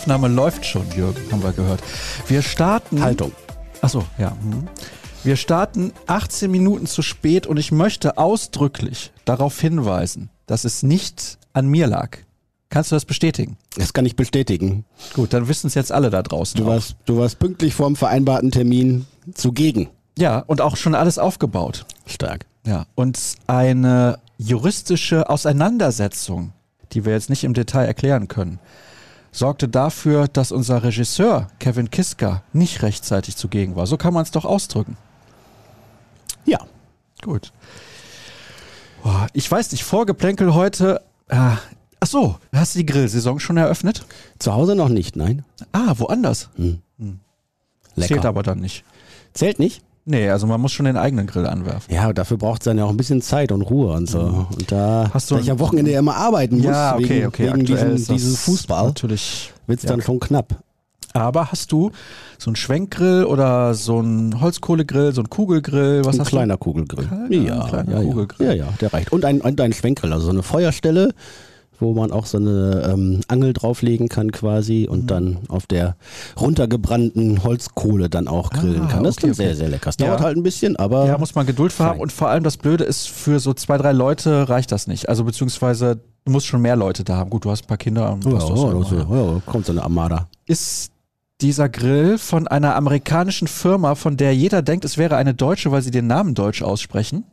Aufnahme läuft schon, Jürgen, haben wir gehört. Wir starten. Haltung. Achso, ja. hm. Wir starten 18 Minuten zu spät und ich möchte ausdrücklich darauf hinweisen, dass es nicht an mir lag. Kannst du das bestätigen? Das kann ich bestätigen. Gut, dann wissen es jetzt alle da draußen. Du auch. warst, du warst pünktlich vorm vereinbarten Termin zugegen. Ja, und auch schon alles aufgebaut. Stark. Ja, und eine juristische Auseinandersetzung, die wir jetzt nicht im Detail erklären können, sorgte dafür, dass unser Regisseur Kevin Kiska nicht rechtzeitig zugegen war. So kann man es doch ausdrücken. Ja. Gut. Boah, ich weiß nicht, Vorgeplänkel heute. Ah, ach so, hast du die Grillsaison schon eröffnet? Zu Hause noch nicht, nein. Ah, woanders. Hm. Lecker. Zählt aber dann nicht. Zählt nicht? Nee, also man muss schon den eigenen Grill anwerfen. Ja, dafür braucht es dann ja auch ein bisschen Zeit und Ruhe und so. Und da, Hast du da ich am Wochenende ja immer arbeiten muss, ja, okay, wegen, okay. wegen diesem, diesem Fußball, Natürlich. wird es ja. dann schon knapp. Aber hast du so einen Schwenkgrill oder so einen Holzkohlegrill, so einen Kugelgrill? Was ein hast kleiner Kugelgrill. Kleiner- ja, ein kleiner ja, Kugelgrill. ja, ja, der reicht. Und ein, und ein Schwenkgrill, also so eine Feuerstelle, wo man auch so eine ähm, Angel drauflegen kann quasi und Mhm. dann auf der runtergebrannten Holzkohle dann auch grillen Ah, kann. Das okay, ist dann okay. sehr, sehr lecker. Es Ja. dauert halt ein bisschen, aber? Ja, muss man Geduld für haben. Und vor allem das Blöde ist, für so zwei, drei Leute reicht das nicht. Also beziehungsweise du musst schon mehr Leute da haben. Gut, du hast ein paar Kinder. Und ja, das ja, das, ja. ja, kommt so eine Armada. Ist dieser Grill von einer amerikanischen Firma, von der jeder denkt, es wäre eine deutsche, weil sie den Namen deutsch aussprechen?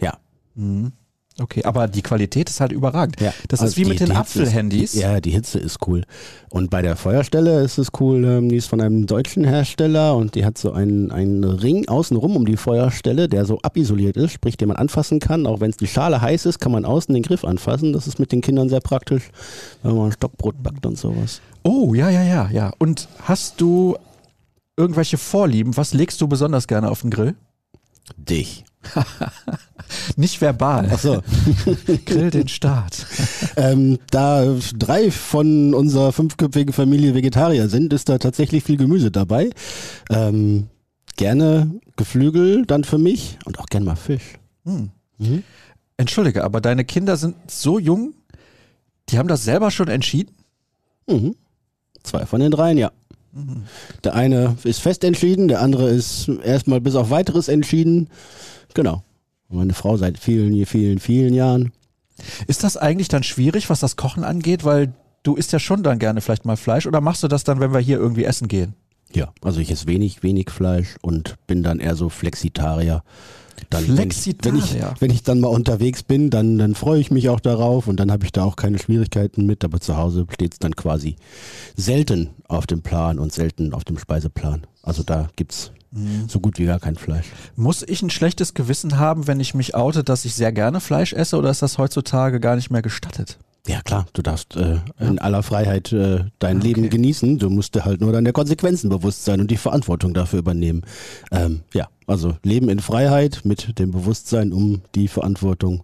Ja. Mhm. Okay, aber die Qualität ist halt überragend. Ja, Das also ist wie die- mit den Apfelhandys. Ja, die Hitze ist cool. Und bei der Feuerstelle ist es cool, ähm, die ist von einem deutschen Hersteller und die hat so einen, einen Ring außenrum um die Feuerstelle, der so abisoliert ist, sprich, den man anfassen kann. Auch wenn es die Schale heiß ist, kann man außen den Griff anfassen. Das ist mit den Kindern sehr praktisch, wenn man Stockbrot backt und sowas. Oh, ja, ja, ja, ja. Und hast du irgendwelche Vorlieben? Was legst du besonders gerne auf den Grill? Dich. Nicht verbal. Achso. Grill den Start. ähm, da drei von unserer fünfköpfigen Familie Vegetarier sind, ist da tatsächlich viel Gemüse dabei. Ähm, gerne Geflügel dann für mich und auch gerne mal Fisch. Hm. Mhm. Entschuldige, aber deine Kinder sind so jung, die haben das selber schon entschieden? Mhm. Zwei von den dreien, ja. Mhm. Der eine ist fest entschieden, der andere ist erstmal bis auf weiteres entschieden. Genau. Meine Frau seit vielen, vielen, vielen Jahren. Ist das eigentlich dann schwierig, was das Kochen angeht? Weil du isst ja schon dann gerne vielleicht mal Fleisch oder machst du das dann, wenn wir hier irgendwie essen gehen? Ja, also ich esse wenig, wenig Fleisch und bin dann eher so Flexitarier. Dann, wenn ich- Wenn ich, Flexitarier? wenn ich dann mal unterwegs bin, dann, dann freue ich mich auch darauf und dann habe ich da auch keine Schwierigkeiten mit. Aber zu Hause steht es dann quasi selten auf dem Plan und selten auf dem Speiseplan. Also da gibt's Mhm. so gut wie gar kein Fleisch. Muss ich ein schlechtes Gewissen haben, wenn ich mich oute, dass ich sehr gerne Fleisch esse oder ist das heutzutage gar nicht mehr gestattet? Ja klar, du darfst äh, in aller Freiheit äh, dein Okay. Leben genießen. Du musst dir halt nur dann der Konsequenzen bewusst sein und die Verantwortung dafür übernehmen. Ähm, ja, also Leben in Freiheit mit dem Bewusstsein um die Verantwortung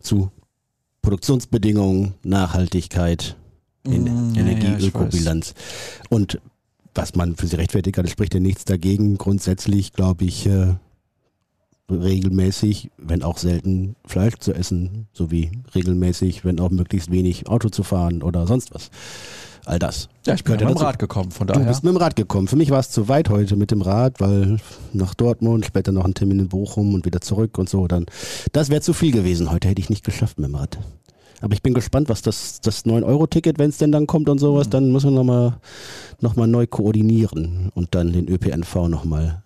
zu Produktionsbedingungen, Nachhaltigkeit, in Mm, ja, Energie, ja. Und was man für sie rechtfertigen kann, spricht ja nichts dagegen. Grundsätzlich glaube ich, äh, regelmäßig, wenn auch selten, Fleisch zu essen, sowie regelmäßig, wenn auch möglichst wenig Auto zu fahren oder sonst was. All das. Ja, ich bin ja mit dem. Rad gekommen, von Du daher. bist mit dem Rad gekommen. Für mich war es zu weit heute mit dem Rad, weil nach Dortmund, später noch ein Termin in Bochum und wieder zurück und so. Dann, das wäre zu viel gewesen. Heute hätte ich nicht geschafft mit dem Rad. Aber ich bin gespannt, was das, das 9-Euro-Ticket, wenn es denn dann kommt und sowas, Mhm. dann müssen wir nochmal noch mal neu koordinieren und dann den ÖPNV nochmal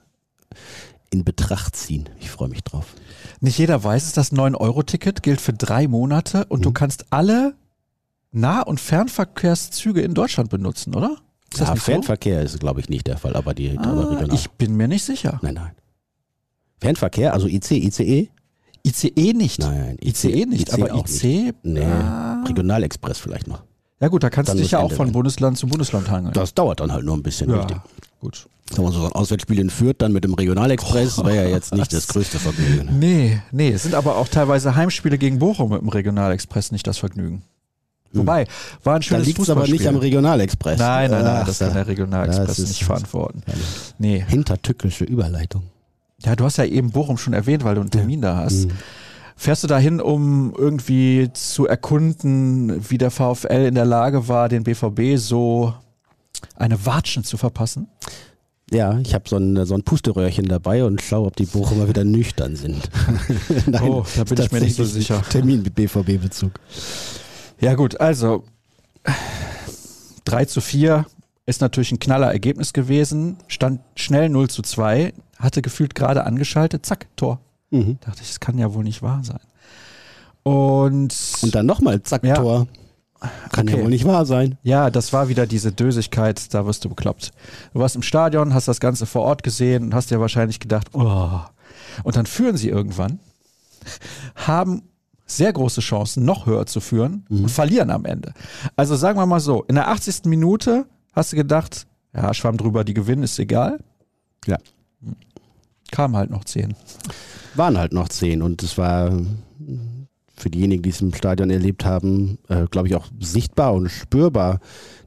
in Betracht ziehen. Ich freue mich drauf. Nicht jeder weiß es, das 9-Euro-Ticket gilt für drei Monate und du Mhm. kannst alle Nah- und Fernverkehrszüge in Deutschland benutzen, oder? Ist Ja, nicht Fernverkehr ist, glaube ich, nicht der Fall, aber die so? aber Ah, regional. ich bin mir nicht sicher. nein, nein. Fernverkehr, also IC, ICE? ICE nicht. Nein, ICE nicht, aber auch IC. Nee, Ah. Regionalexpress vielleicht noch. Ja gut, da kannst Dann du dich ja auch von. Bundesland zu Bundesland hangeln. Das dauert dann halt nur ein bisschen, ja, richtig. gut. Wenn man so ein Auswärtsspiel in Fürth dann mit dem Regionalexpress wäre ja jetzt nicht das größte Vergnügen. Nee, nee, es sind aber auch teilweise Heimspiele gegen Bochum mit dem Regionalexpress nicht das Vergnügen. Wobei, war ein Da schönes liegt es aber nicht am. Regionalexpress. Nein, nein, nein, Ach, das da- kann der Regionalexpress nicht verantworten. Nee. Hintertückische Überleitung. Ja, du hast ja eben Bochum schon erwähnt, weil du einen Termin da hast. Mhm. Fährst du dahin, um irgendwie zu erkunden, wie der VfL in der Lage war, den BVB so eine Watschen zu verpassen? Ja, ich habe so ein, so ein Pusteröhrchen dabei und schaue, ob die Bochumer wieder nüchtern sind. Nein, oh, da bin ich mir nicht so sicher. Termin mit BVB-Bezug. Ja gut, also 3 zu 4 ist natürlich ein knaller Ergebnis gewesen, stand schnell 0 zu 2, hatte gefühlt gerade angeschaltet, zack, Tor. Mhm. Dachte ich, das kann ja wohl nicht wahr sein. Und, und dann nochmal, zack, ja. Tor. Kann okay. ja wohl nicht wahr sein. Ja, das war wieder diese Dösigkeit, da wirst du bekloppt. Du warst im Stadion, hast das Ganze vor Ort gesehen und hast dir wahrscheinlich gedacht, oh. Und dann führen sie irgendwann, haben sehr große Chancen, noch höher zu führen mhm. und verlieren am Ende. Also sagen wir mal so, in der 80. Minute hast du gedacht, ja, schwamm drüber, die gewinnen, ist egal. Ja. Kam halt noch zehn waren halt noch zehn und es war für diejenigen, die es im Stadion erlebt haben, äh, glaube ich auch sichtbar und spürbar.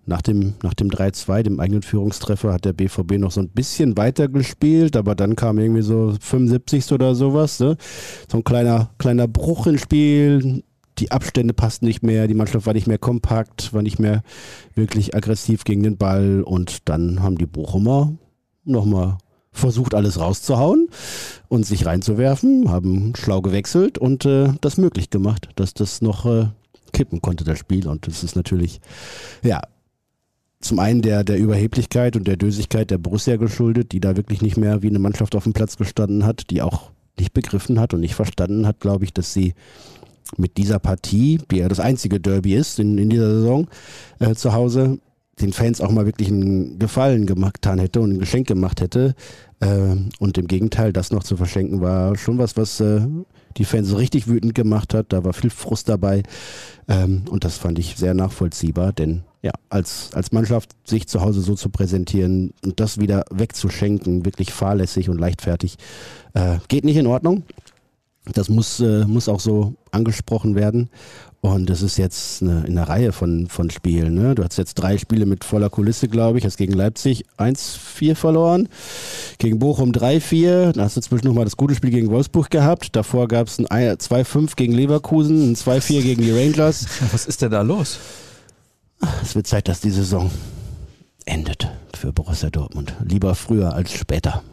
Nach dem, nach dem 3-2, dem eigenen Führungstreffer, hat der BVB noch so ein bisschen weiter gespielt, aber dann kam irgendwie so 75. oder sowas. Ne? So ein kleiner, kleiner Bruch ins Spiel. Die Abstände passten nicht mehr, die Mannschaft war nicht mehr kompakt, war nicht mehr wirklich aggressiv gegen den Ball und dann haben die Bochumer nochmal versucht alles rauszuhauen und sich reinzuwerfen, haben schlau gewechselt und äh, das möglich gemacht, dass das noch äh, kippen konnte, das Spiel. Und das ist natürlich, ja, zum einen der, der Überheblichkeit und der Dösigkeit der Borussia geschuldet, die da wirklich nicht mehr wie eine Mannschaft auf dem Platz gestanden hat, die auch nicht begriffen hat und nicht verstanden hat, glaube ich, dass sie mit dieser Partie, die ja das einzige Derby ist in, in dieser Saison äh, zu Hause, den Fans auch mal wirklich einen Gefallen gemacht hätte und ein Geschenk gemacht hätte. Äh, und im Gegenteil, das noch zu verschenken, war schon was, was äh, die Fans so richtig wütend gemacht hat. Da war viel Frust dabei. Ähm, und das fand ich sehr nachvollziehbar, denn ja, als, als Mannschaft sich zu Hause so zu präsentieren und das wieder wegzuschenken, wirklich fahrlässig und leichtfertig, äh, geht nicht in Ordnung. Das muss, äh, muss auch so angesprochen werden. Und das ist jetzt eine, in einer Reihe von, von Spielen. Ne? Du hast jetzt drei Spiele mit voller Kulisse, glaube ich. Hast gegen Leipzig 1-4 verloren, gegen Bochum 3-4. Dann hast du zwischen nochmal das gute Spiel gegen Wolfsburg gehabt. Davor gab es ein 2-5 gegen Leverkusen, ein 2-4 gegen die Rangers. Was ist denn da los? Es wird Zeit, dass die Saison endet für Borussia Dortmund. Lieber früher als später.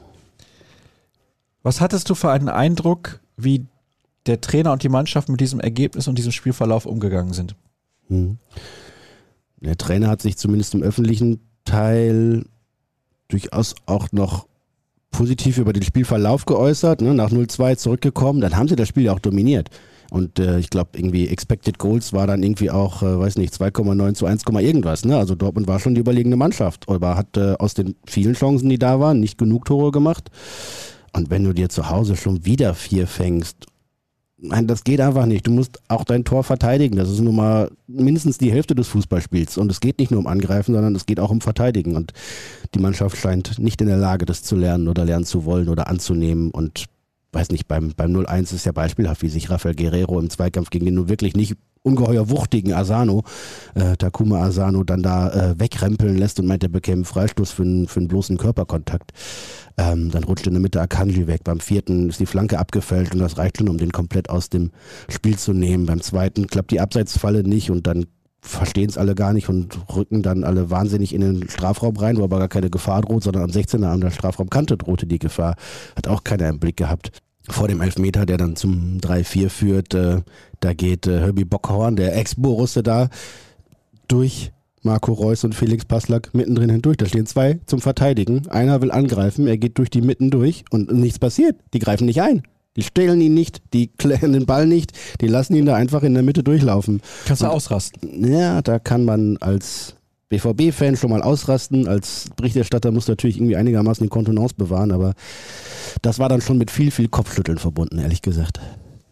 Was hattest du für einen Eindruck, wie der Trainer und die Mannschaft mit diesem Ergebnis und diesem Spielverlauf umgegangen sind. Hm. Der Trainer hat sich zumindest im öffentlichen Teil durchaus auch noch positiv über den Spielverlauf geäußert, ne? nach 0-2 zurückgekommen, dann haben sie das Spiel ja auch dominiert. Und äh, ich glaube, irgendwie Expected Goals war dann irgendwie auch, äh, weiß nicht, 2,9 zu 1, irgendwas. Ne? Also Dortmund war schon die überlegene Mannschaft, aber hat äh, aus den vielen Chancen, die da waren, nicht genug Tore gemacht. Und wenn du dir zu Hause schon wieder vier fängst Nein, das geht einfach nicht. Du musst auch dein Tor verteidigen. Das ist nun mal mindestens die Hälfte des Fußballspiels. Und es geht nicht nur um Angreifen, sondern es geht auch um Verteidigen. Und die Mannschaft scheint nicht in der Lage, das zu lernen oder lernen zu wollen oder anzunehmen. Und weiß nicht, beim, beim 0-1 ist ja beispielhaft, wie sich Rafael Guerrero im Zweikampf gegen den nun wirklich nicht ungeheuer wuchtigen Asano, äh, Takuma Asano, dann da äh, wegrempeln lässt und meint, er bekäme Freistoß für einen, für einen bloßen Körperkontakt. Ähm, dann rutscht in der Mitte Akanji weg. Beim vierten ist die Flanke abgefällt und das reicht schon, um den komplett aus dem Spiel zu nehmen. Beim zweiten klappt die Abseitsfalle nicht und dann verstehen es alle gar nicht und rücken dann alle wahnsinnig in den Strafraum rein, wo aber gar keine Gefahr droht, sondern am 16er an der Strafraumkante drohte die Gefahr. Hat auch keiner im Blick gehabt. Vor dem Elfmeter, der dann zum 3-4 führt, äh, da geht äh, Herbie Bockhorn, der Ex-Borusse da, durch Marco Reus und Felix Passlack mittendrin hindurch. Da stehen zwei zum Verteidigen. Einer will angreifen, er geht durch die Mitten durch und nichts passiert. Die greifen nicht ein. Die stehlen ihn nicht, die klären den Ball nicht, die lassen ihn da einfach in der Mitte durchlaufen. Kannst du und, ausrasten? Ja, da kann man als BVB-Fan schon mal ausrasten. Als Berichterstatter muss natürlich irgendwie einigermaßen die Kontenance bewahren, aber das war dann schon mit viel, viel Kopfschütteln verbunden, ehrlich gesagt.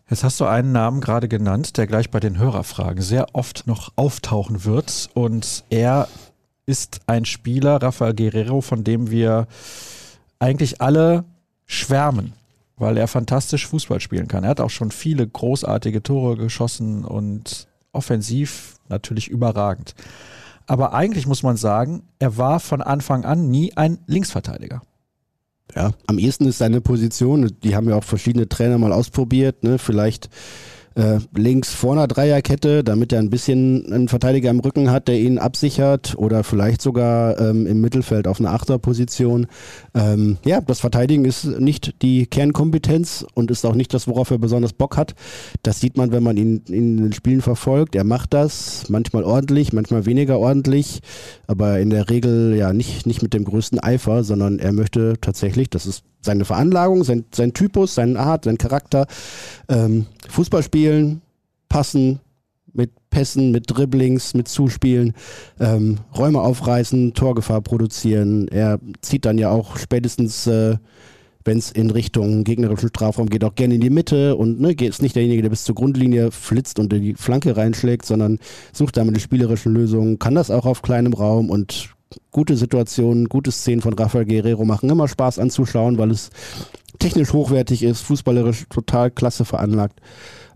Jetzt hast du einen Namen gerade genannt, der gleich bei den Hörerfragen sehr oft noch auftauchen wird. Und er ist ein Spieler, Rafael Guerrero, von dem wir eigentlich alle schwärmen, weil er fantastisch Fußball spielen kann. Er hat auch schon viele großartige Tore geschossen und offensiv natürlich überragend. Aber eigentlich muss man sagen, er war von Anfang an nie ein Linksverteidiger. Ja, am ehesten ist seine Position, die haben ja auch verschiedene Trainer mal ausprobiert, ne? vielleicht äh, links vor einer Dreierkette, damit er ein bisschen einen Verteidiger im Rücken hat, der ihn absichert oder vielleicht sogar ähm, im Mittelfeld auf einer Achterposition. Ähm, ja, das Verteidigen ist nicht die Kernkompetenz und ist auch nicht das, worauf er besonders Bock hat. Das sieht man, wenn man ihn in den Spielen verfolgt. Er macht das manchmal ordentlich, manchmal weniger ordentlich, aber in der Regel ja nicht, nicht mit dem größten Eifer, sondern er möchte tatsächlich, das ist seine Veranlagung, sein, sein Typus, seine Art, sein Charakter. Ähm, Fußball spielen, passen, mit Pässen, mit Dribblings, mit Zuspielen, ähm, Räume aufreißen, Torgefahr produzieren. Er zieht dann ja auch spätestens, äh, wenn es in Richtung gegnerischen Strafraum geht, auch gerne in die Mitte und ne, ist nicht derjenige, der bis zur Grundlinie flitzt und in die Flanke reinschlägt, sondern sucht damit die spielerischen Lösungen, kann das auch auf kleinem Raum und gute Situationen, gute Szenen von Rafael Guerrero machen immer Spaß anzuschauen, weil es technisch hochwertig ist, fußballerisch total klasse veranlagt.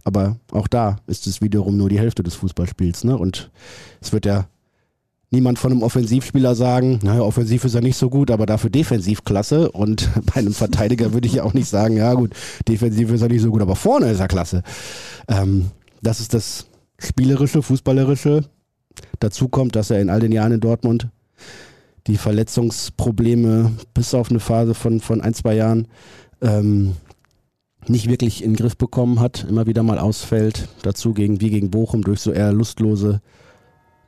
Aber auch da ist es wiederum nur die Hälfte des Fußballspiels. Ne? Und es wird ja niemand von einem Offensivspieler sagen, naja, offensiv ist er nicht so gut, aber dafür defensiv klasse. Und bei einem Verteidiger würde ich ja auch nicht sagen, ja gut, defensiv ist er nicht so gut, aber vorne ist er klasse. Ähm, das ist das spielerische, fußballerische. Dazu kommt, dass er in all den Jahren in Dortmund die Verletzungsprobleme bis auf eine Phase von, von ein, zwei Jahren ähm, nicht wirklich in den Griff bekommen hat, immer wieder mal ausfällt, dazu gegen, wie gegen Bochum durch so eher lustlose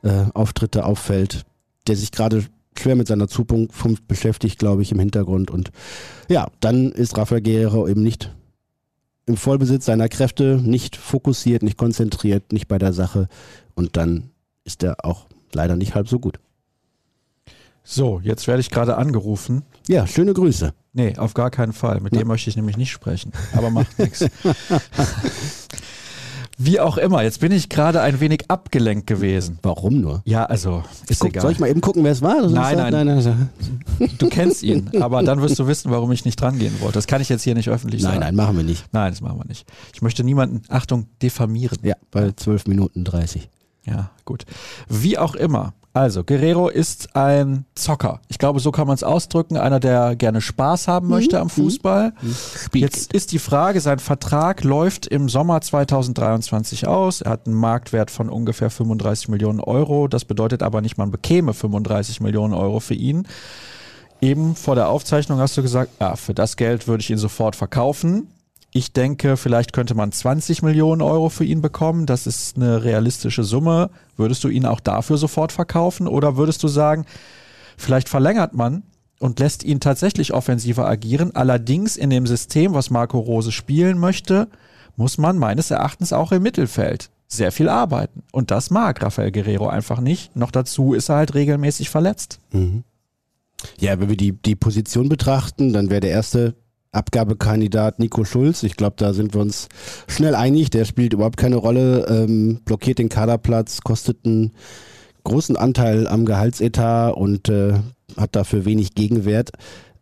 äh, Auftritte auffällt, der sich gerade schwer mit seiner Zukunft beschäftigt, glaube ich, im Hintergrund. Und ja, dann ist Rafael Guerrero eben nicht im Vollbesitz seiner Kräfte, nicht fokussiert, nicht konzentriert, nicht bei der Sache. Und dann ist er auch leider nicht halb so gut. So, jetzt werde ich gerade angerufen. Ja, schöne Grüße. Nee, auf gar keinen Fall. Mit Na. dem möchte ich nämlich nicht sprechen. Aber macht nichts. Wie auch immer, jetzt bin ich gerade ein wenig abgelenkt gewesen. Warum nur? Ja, also ist Guck, egal. Soll ich mal eben gucken, wer es war? Nein, nein, nein, nein. Du kennst ihn, aber dann wirst du wissen, warum ich nicht drangehen wollte. Das kann ich jetzt hier nicht öffentlich nein, sagen. Nein, nein, machen wir nicht. Nein, das machen wir nicht. Ich möchte niemanden, Achtung, diffamieren. Ja, bei 12 Minuten 30. Ja, gut. Wie auch immer. Also, Guerrero ist ein Zocker. Ich glaube, so kann man es ausdrücken. Einer, der gerne Spaß haben möchte mhm. am Fußball. Mhm. Jetzt ist die Frage, sein Vertrag läuft im Sommer 2023 aus. Er hat einen Marktwert von ungefähr 35 Millionen Euro. Das bedeutet aber nicht, man bekäme 35 Millionen Euro für ihn. Eben vor der Aufzeichnung hast du gesagt, ja, für das Geld würde ich ihn sofort verkaufen. Ich denke, vielleicht könnte man 20 Millionen Euro für ihn bekommen. Das ist eine realistische Summe. Würdest du ihn auch dafür sofort verkaufen? Oder würdest du sagen, vielleicht verlängert man und lässt ihn tatsächlich offensiver agieren? Allerdings in dem System, was Marco Rose spielen möchte, muss man meines Erachtens auch im Mittelfeld sehr viel arbeiten. Und das mag Rafael Guerrero einfach nicht. Noch dazu ist er halt regelmäßig verletzt. Mhm. Ja, wenn wir die, die Position betrachten, dann wäre der erste Abgabekandidat Nico Schulz. Ich glaube, da sind wir uns schnell einig. Der spielt überhaupt keine Rolle, ähm, blockiert den Kaderplatz, kostet einen großen Anteil am Gehaltsetat und äh, hat dafür wenig Gegenwert.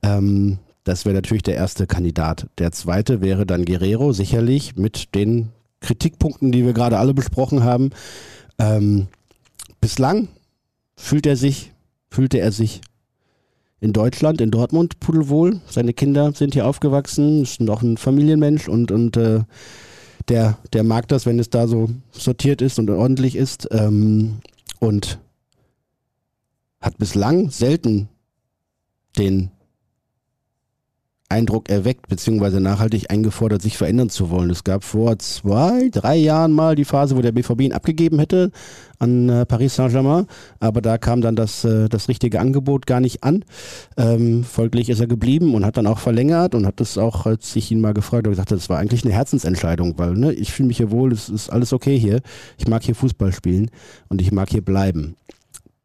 Ähm, das wäre natürlich der erste Kandidat. Der zweite wäre dann Guerrero, sicherlich mit den Kritikpunkten, die wir gerade alle besprochen haben. Ähm, bislang fühlt er sich, fühlte er sich in Deutschland, in Dortmund, pudelwohl. Seine Kinder sind hier aufgewachsen, ist noch ein Familienmensch und, und äh, der, der mag das, wenn es da so sortiert ist und ordentlich ist. Ähm, und hat bislang selten den Eindruck erweckt, beziehungsweise nachhaltig eingefordert, sich verändern zu wollen. Es gab vor zwei, drei Jahren mal die Phase, wo der BVB ihn abgegeben hätte an äh, Paris Saint-Germain, aber da kam dann das, äh, das richtige Angebot gar nicht an. Ähm, folglich ist er geblieben und hat dann auch verlängert und hat das auch, als ich ihn mal gefragt habe, gesagt, das war eigentlich eine Herzensentscheidung, weil ne, ich fühle mich hier wohl, es ist alles okay hier. Ich mag hier Fußball spielen und ich mag hier bleiben.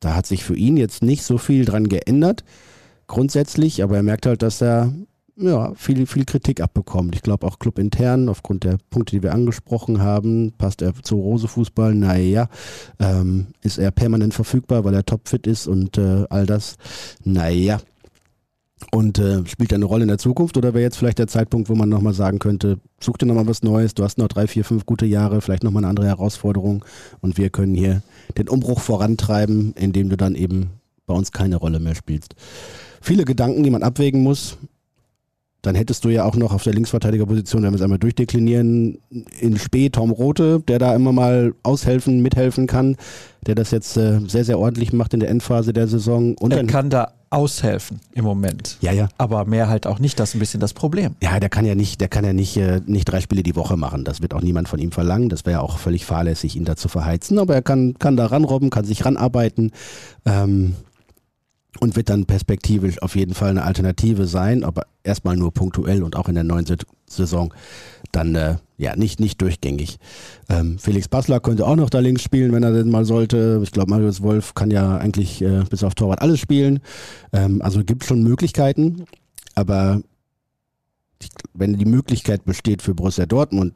Da hat sich für ihn jetzt nicht so viel dran geändert grundsätzlich, aber er merkt halt, dass er ja, viel, viel Kritik abbekommen. Ich glaube auch clubintern, aufgrund der Punkte, die wir angesprochen haben, passt er zu Rose-Fußball, naja, ähm, ist er permanent verfügbar, weil er topfit ist und äh, all das, naja. Und äh, spielt er eine Rolle in der Zukunft oder wäre jetzt vielleicht der Zeitpunkt, wo man nochmal sagen könnte, such dir nochmal was Neues, du hast noch drei, vier, fünf gute Jahre, vielleicht nochmal eine andere Herausforderung und wir können hier den Umbruch vorantreiben, indem du dann eben bei uns keine Rolle mehr spielst. Viele Gedanken, die man abwägen muss dann hättest du ja auch noch auf der Linksverteidigerposition, wenn wir es einmal durchdeklinieren, in Spee Tom Rote, der da immer mal aushelfen, mithelfen kann, der das jetzt äh, sehr, sehr ordentlich macht in der Endphase der Saison. Und er kann da aushelfen im Moment. Ja, ja. Aber mehr halt auch nicht, das ist ein bisschen das Problem. Ja, der kann ja nicht, der kann ja nicht, äh, nicht drei Spiele die Woche machen. Das wird auch niemand von ihm verlangen. Das wäre ja auch völlig fahrlässig, ihn da zu verheizen. Aber er kann, kann da ranrobben, kann sich ranarbeiten. Ähm, und wird dann perspektivisch auf jeden Fall eine Alternative sein, aber erstmal nur punktuell und auch in der neuen Saison dann äh, ja nicht, nicht durchgängig. Ähm, Felix Bassler könnte auch noch da links spielen, wenn er denn mal sollte. Ich glaube, Marius Wolf kann ja eigentlich äh, bis auf Torwart alles spielen. Ähm, also gibt schon Möglichkeiten, aber wenn die Möglichkeit besteht für Borussia Dortmund,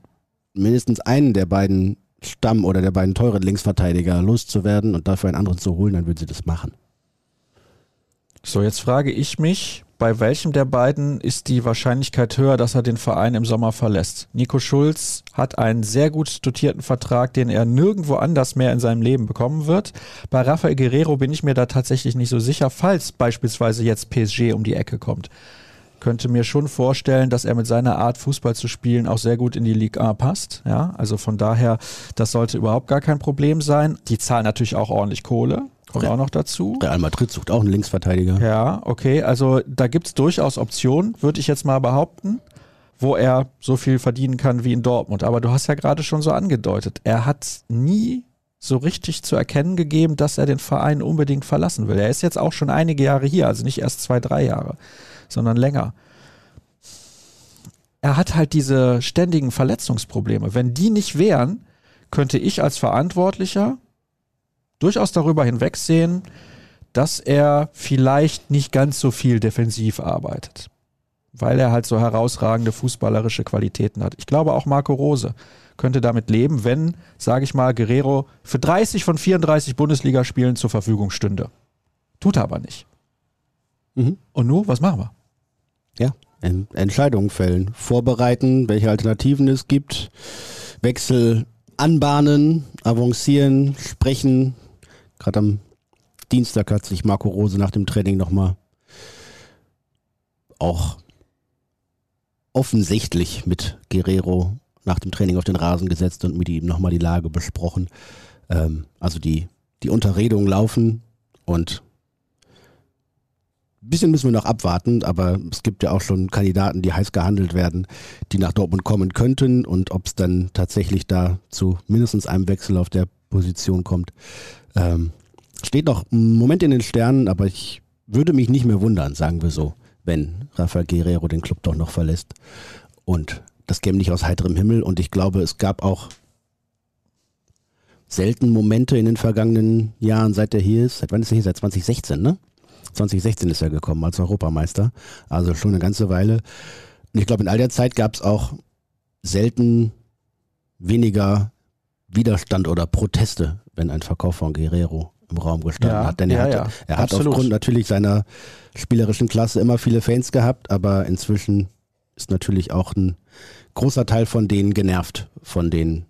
mindestens einen der beiden Stamm- oder der beiden teuren Linksverteidiger loszuwerden und dafür einen anderen zu holen, dann würden sie das machen. So, jetzt frage ich mich, bei welchem der beiden ist die Wahrscheinlichkeit höher, dass er den Verein im Sommer verlässt? Nico Schulz hat einen sehr gut dotierten Vertrag, den er nirgendwo anders mehr in seinem Leben bekommen wird. Bei Rafael Guerrero bin ich mir da tatsächlich nicht so sicher, falls beispielsweise jetzt PSG um die Ecke kommt. Könnte mir schon vorstellen, dass er mit seiner Art Fußball zu spielen auch sehr gut in die Ligue 1 passt. Ja, also von daher, das sollte überhaupt gar kein Problem sein. Die zahlen natürlich auch ordentlich Kohle. Kommt auch noch dazu. Real Madrid sucht auch einen Linksverteidiger. Ja, okay. Also da gibt es durchaus Optionen, würde ich jetzt mal behaupten, wo er so viel verdienen kann wie in Dortmund. Aber du hast ja gerade schon so angedeutet, er hat nie so richtig zu erkennen gegeben, dass er den Verein unbedingt verlassen will. Er ist jetzt auch schon einige Jahre hier, also nicht erst zwei, drei Jahre, sondern länger. Er hat halt diese ständigen Verletzungsprobleme. Wenn die nicht wären, könnte ich als Verantwortlicher durchaus darüber hinwegsehen, dass er vielleicht nicht ganz so viel defensiv arbeitet, weil er halt so herausragende fußballerische Qualitäten hat. Ich glaube auch Marco Rose könnte damit leben, wenn, sage ich mal, Guerrero für 30 von 34 Bundesligaspielen zur Verfügung stünde. Tut er aber nicht. Mhm. Und nun, was machen wir? Ja, Entscheidungen fällen, vorbereiten, welche Alternativen es gibt, Wechsel anbahnen, avancieren, sprechen, Gerade am Dienstag hat sich Marco Rose nach dem Training nochmal auch offensichtlich mit Guerrero nach dem Training auf den Rasen gesetzt und mit ihm nochmal die Lage besprochen. Ähm, also die, die Unterredungen laufen und ein bisschen müssen wir noch abwarten, aber es gibt ja auch schon Kandidaten, die heiß gehandelt werden, die nach Dortmund kommen könnten und ob es dann tatsächlich da zu mindestens einem Wechsel auf der Position kommt, ähm, steht noch ein Moment in den Sternen, aber ich würde mich nicht mehr wundern, sagen wir so, wenn Rafael Guerrero den Club doch noch verlässt. Und das käme nicht aus heiterem Himmel. Und ich glaube, es gab auch selten Momente in den vergangenen Jahren, seit er hier ist. Seit wann ist er hier? Seit 2016, ne? 2016 ist er gekommen als Europameister. Also schon eine ganze Weile. Und ich glaube, in all der Zeit gab es auch selten weniger Widerstand oder Proteste, wenn ein Verkauf von Guerrero im Raum gestanden ja, hat. Denn er, ja, hat, ja, er hat aufgrund natürlich seiner spielerischen Klasse immer viele Fans gehabt, aber inzwischen ist natürlich auch ein großer Teil von denen genervt von den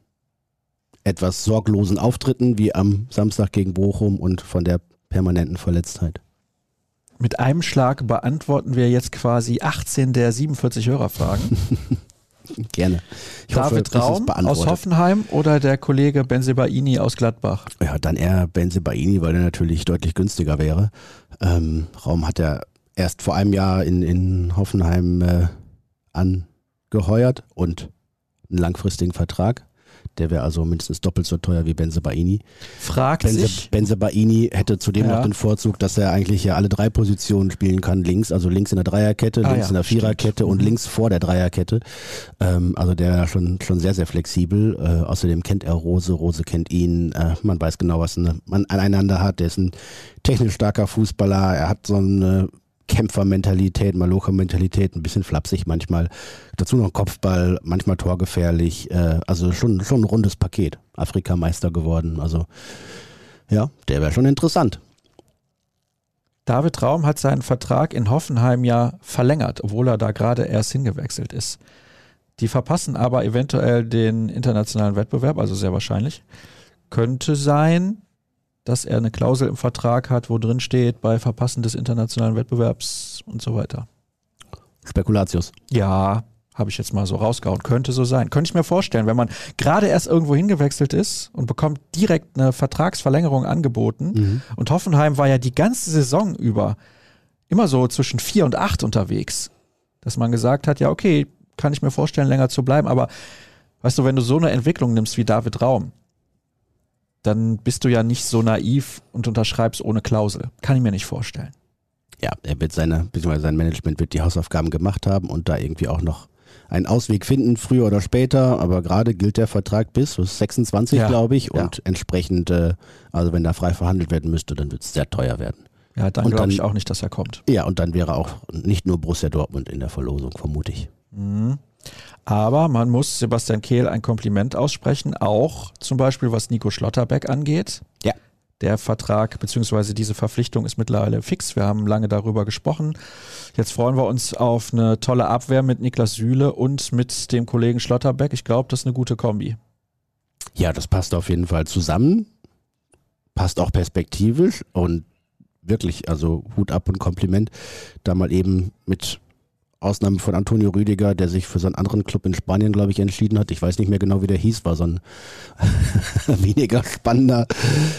etwas sorglosen Auftritten wie am Samstag gegen Bochum und von der permanenten Verletztheit. Mit einem Schlag beantworten wir jetzt quasi 18 der 47 Hörerfragen. Gerne. Ich David hoffe, Raum aus Hoffenheim oder der Kollege Benzebaini aus Gladbach? Ja, dann eher Benzebaini, weil er natürlich deutlich günstiger wäre. Ähm, Raum hat er erst vor einem Jahr in, in Hoffenheim äh, angeheuert und einen langfristigen Vertrag. Der wäre also mindestens doppelt so teuer wie Benze Baini. Fragt Benze, sich. Benze Baini hätte zudem ja. noch den Vorzug, dass er eigentlich ja alle drei Positionen spielen kann. Links, also links in der Dreierkette, ah, links ja, in der Viererkette und mhm. links vor der Dreierkette. Ähm, also der wäre schon, schon sehr, sehr flexibel. Äh, außerdem kennt er Rose, Rose kennt ihn. Äh, man weiß genau, was man aneinander hat. Der ist ein technisch starker Fußballer. Er hat so eine Kämpfermentalität, Malocher-Mentalität, ein bisschen flapsig manchmal. Dazu noch Kopfball, manchmal torgefährlich. Äh, also schon, schon ein rundes Paket. Afrikameister geworden. Also ja, der wäre schon interessant. David Raum hat seinen Vertrag in Hoffenheim ja verlängert, obwohl er da gerade erst hingewechselt ist. Die verpassen aber eventuell den internationalen Wettbewerb, also sehr wahrscheinlich. Könnte sein, dass er eine Klausel im Vertrag hat, wo drin steht, bei Verpassen des internationalen Wettbewerbs und so weiter. Spekulatius. Ja, habe ich jetzt mal so rausgehauen. Könnte so sein. Könnte ich mir vorstellen, wenn man gerade erst irgendwo hingewechselt ist und bekommt direkt eine Vertragsverlängerung angeboten. Mhm. Und Hoffenheim war ja die ganze Saison über immer so zwischen vier und acht unterwegs. Dass man gesagt hat, ja, okay, kann ich mir vorstellen, länger zu bleiben. Aber weißt du, wenn du so eine Entwicklung nimmst wie David Raum, dann bist du ja nicht so naiv und unterschreibst ohne Klausel. Kann ich mir nicht vorstellen. Ja, er wird seine, beziehungsweise sein Management wird die Hausaufgaben gemacht haben und da irgendwie auch noch einen Ausweg finden, früher oder später. Aber gerade gilt der Vertrag bis, bis 26, Ja, glaube ich. ja. Und entsprechend, äh, also wenn da frei verhandelt werden müsste, dann wird es sehr teuer werden. Ja, dann glaube dann- ich auch nicht, dass er kommt. Ja, und dann wäre auch nicht nur Borussia Dortmund in der Verlosung, vermute ich. Mhm. Aber man muss Sebastian Kehl ein Kompliment aussprechen, auch zum Beispiel was Nico Schlotterbeck angeht. Ja. Der Vertrag bzw. diese Verpflichtung ist mittlerweile fix. Wir haben lange darüber gesprochen. Jetzt freuen wir uns auf eine tolle Abwehr mit Niklas Süle und mit dem Kollegen Schlotterbeck. Ich glaube, das ist eine gute Kombi. Ja, das passt auf jeden Fall zusammen. Passt auch perspektivisch und wirklich, also Hut ab und Kompliment, da mal eben mit Ausnahme von Antonio Rüdiger, der sich für so einen anderen Club in Spanien, glaube ich, entschieden hat. Ich weiß nicht mehr genau, wie der hieß, war so ein weniger spannender.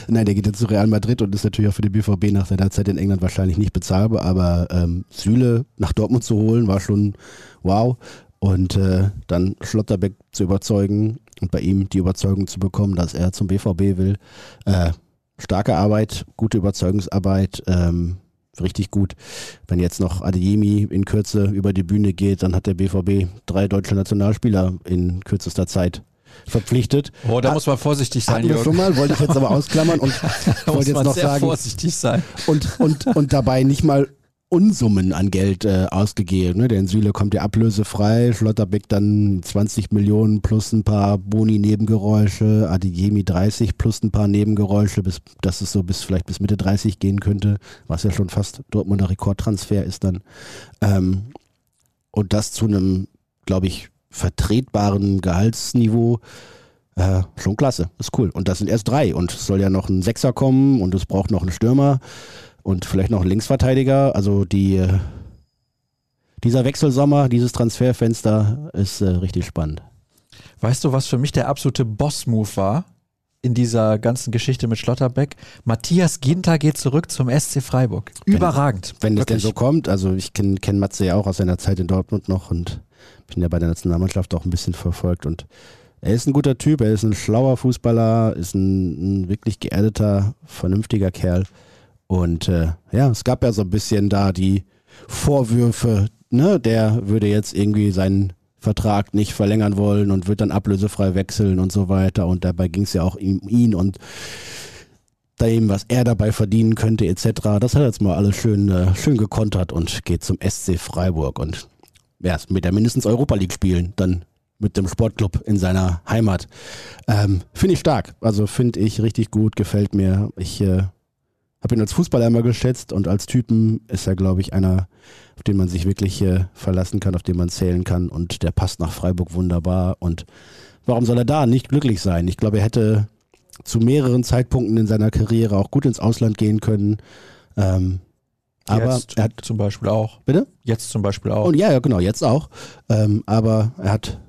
Nein, der geht jetzt zu Real Madrid und ist natürlich auch für die BVB nach seiner Zeit in England wahrscheinlich nicht bezahlbar, aber ähm, Süle nach Dortmund zu holen, war schon wow. Und äh, dann Schlotterbeck zu überzeugen und bei ihm die Überzeugung zu bekommen, dass er zum BVB will. Äh, starke Arbeit, gute Überzeugungsarbeit, ähm, richtig gut. Wenn jetzt noch Adeyemi in Kürze über die Bühne geht, dann hat der BVB drei deutsche Nationalspieler in kürzester Zeit verpflichtet. Oh, da Ah, muss man vorsichtig sein, wir schon Jürgen. mal, wollte ich jetzt aber ausklammern und wollte jetzt noch sagen, vorsichtig sein. und, und, und dabei nicht mal Unsummen an Geld äh, ausgegeben. Ne? Denn Süle kommt ja ablösefrei, Schlotterbeck dann 20 Millionen plus ein paar Boni-Nebengeräusche, Adeyemi 30 plus ein paar Nebengeräusche, bis, dass es so bis vielleicht bis Mitte 30 gehen könnte, was ja schon fast Dortmunder Rekordtransfer ist dann. Ähm, und das zu einem, glaube ich, vertretbaren Gehaltsniveau. Äh, schon klasse, ist cool. Und das sind erst drei und es soll ja noch ein Sechser kommen und es braucht noch einen Stürmer und vielleicht noch Linksverteidiger. Also die, äh, dieser Wechselsommer, dieses Transferfenster ist äh, richtig spannend. Weißt du, was für mich der absolute Boss-Move war in dieser ganzen Geschichte mit Schlotterbeck? Matthias Ginter geht zurück zum SC Freiburg. Wenn- Überragend. Wenn das denn Wirklich. so kommt, also ich kenne kenn Matze ja auch aus seiner Zeit in Dortmund noch und bin ja bei der Nationalmannschaft auch ein bisschen verfolgt und er ist ein guter Typ, er ist ein schlauer Fußballer, ist ein, ein wirklich geerdeter, vernünftiger Kerl und äh, ja, es gab ja so ein bisschen da die Vorwürfe, ne, der würde jetzt irgendwie seinen Vertrag nicht verlängern wollen und wird dann ablösefrei wechseln und so weiter und dabei ging es ja auch um ihn und dem, was er dabei verdienen könnte, etc. Das hat er jetzt mal alles schön, äh, schön gekontert und geht zum SC Freiburg und ja, mit der mindestens Europa League spielen, dann mit dem Sportclub in seiner Heimat. Ähm, finde ich stark. Also finde ich richtig gut, gefällt mir. Ich äh, habe ihn als Fußballer immer geschätzt und als Typen ist er, glaube ich, einer, auf den man sich wirklich äh, verlassen kann, auf den man zählen kann und der passt nach Freiburg wunderbar. Und warum soll er da nicht glücklich sein? Ich glaube, er hätte zu mehreren Zeitpunkten in seiner Karriere auch gut ins Ausland gehen können. Ähm, aber Jetzt er hat, zum Beispiel auch. bitte? Jetzt zum Beispiel auch. Und ja, ja, genau, jetzt auch. Ähm, aber er hat,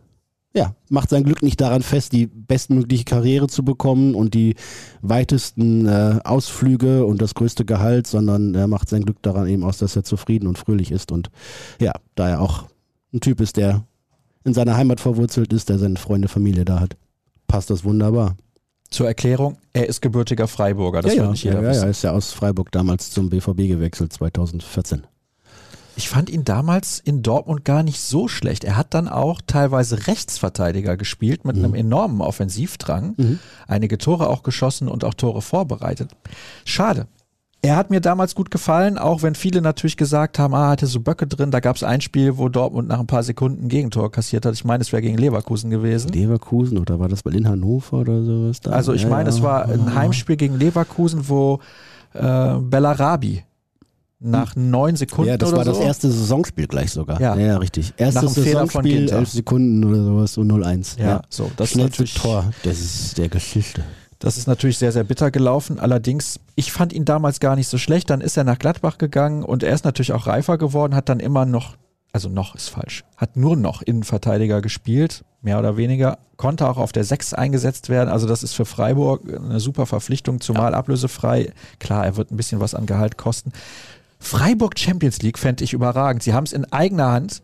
ja, macht sein Glück nicht daran fest, die bestmögliche Karriere zu bekommen und die weitesten äh, Ausflüge und das größte Gehalt, sondern er macht sein Glück daran eben aus, dass er zufrieden und fröhlich ist. Und ja, da er auch ein Typ ist, der in seiner Heimat verwurzelt ist, der seine Freunde, Familie da hat, passt das wunderbar. Zur Erklärung, er ist gebürtiger Freiburger. Das ja, ja, nicht jeder ja, ja, er ist ja aus Freiburg damals zum BVB gewechselt, 2014. Ich fand ihn damals in Dortmund gar nicht so schlecht. Er hat dann auch teilweise Rechtsverteidiger gespielt mit einem enormen Offensivdrang. Mhm. Einige Tore auch geschossen und auch Tore vorbereitet. Schade. Er hat mir damals gut gefallen, auch wenn viele natürlich gesagt haben, ah, hatte so Böcke drin. Da gab es ein Spiel, wo Dortmund nach ein paar Sekunden ein Gegentor kassiert hat. Ich meine, es wäre gegen Leverkusen gewesen. Leverkusen oder war das Berlin Hannover oder sowas da? Also ich Ja, meine, ja. es war ein Heimspiel gegen Leverkusen, wo äh, Bellarabi nach neun Sekunden Ja, das war das so, erste Saisonspiel gleich sogar. Ja. ja richtig. Erstes Saisonspiel. 11 Sekunden oder sowas, so 0-1. Ja, so, das ist Schnellste natürlich- Tor das ist der Geschichte. Das ist natürlich sehr, sehr bitter gelaufen. Allerdings, ich fand ihn damals gar nicht so schlecht. Dann ist er nach Gladbach gegangen und er ist natürlich auch reifer geworden, hat dann immer noch also noch ist falsch, hat nur noch Innenverteidiger gespielt, mehr oder weniger, konnte auch auf der 6 eingesetzt werden. Also das ist für Freiburg eine super Verpflichtung, zumal ja. ablösefrei. Klar, er wird ein bisschen was an Gehalt kosten. Freiburg Champions League fände ich überragend. Sie haben es in eigener Hand.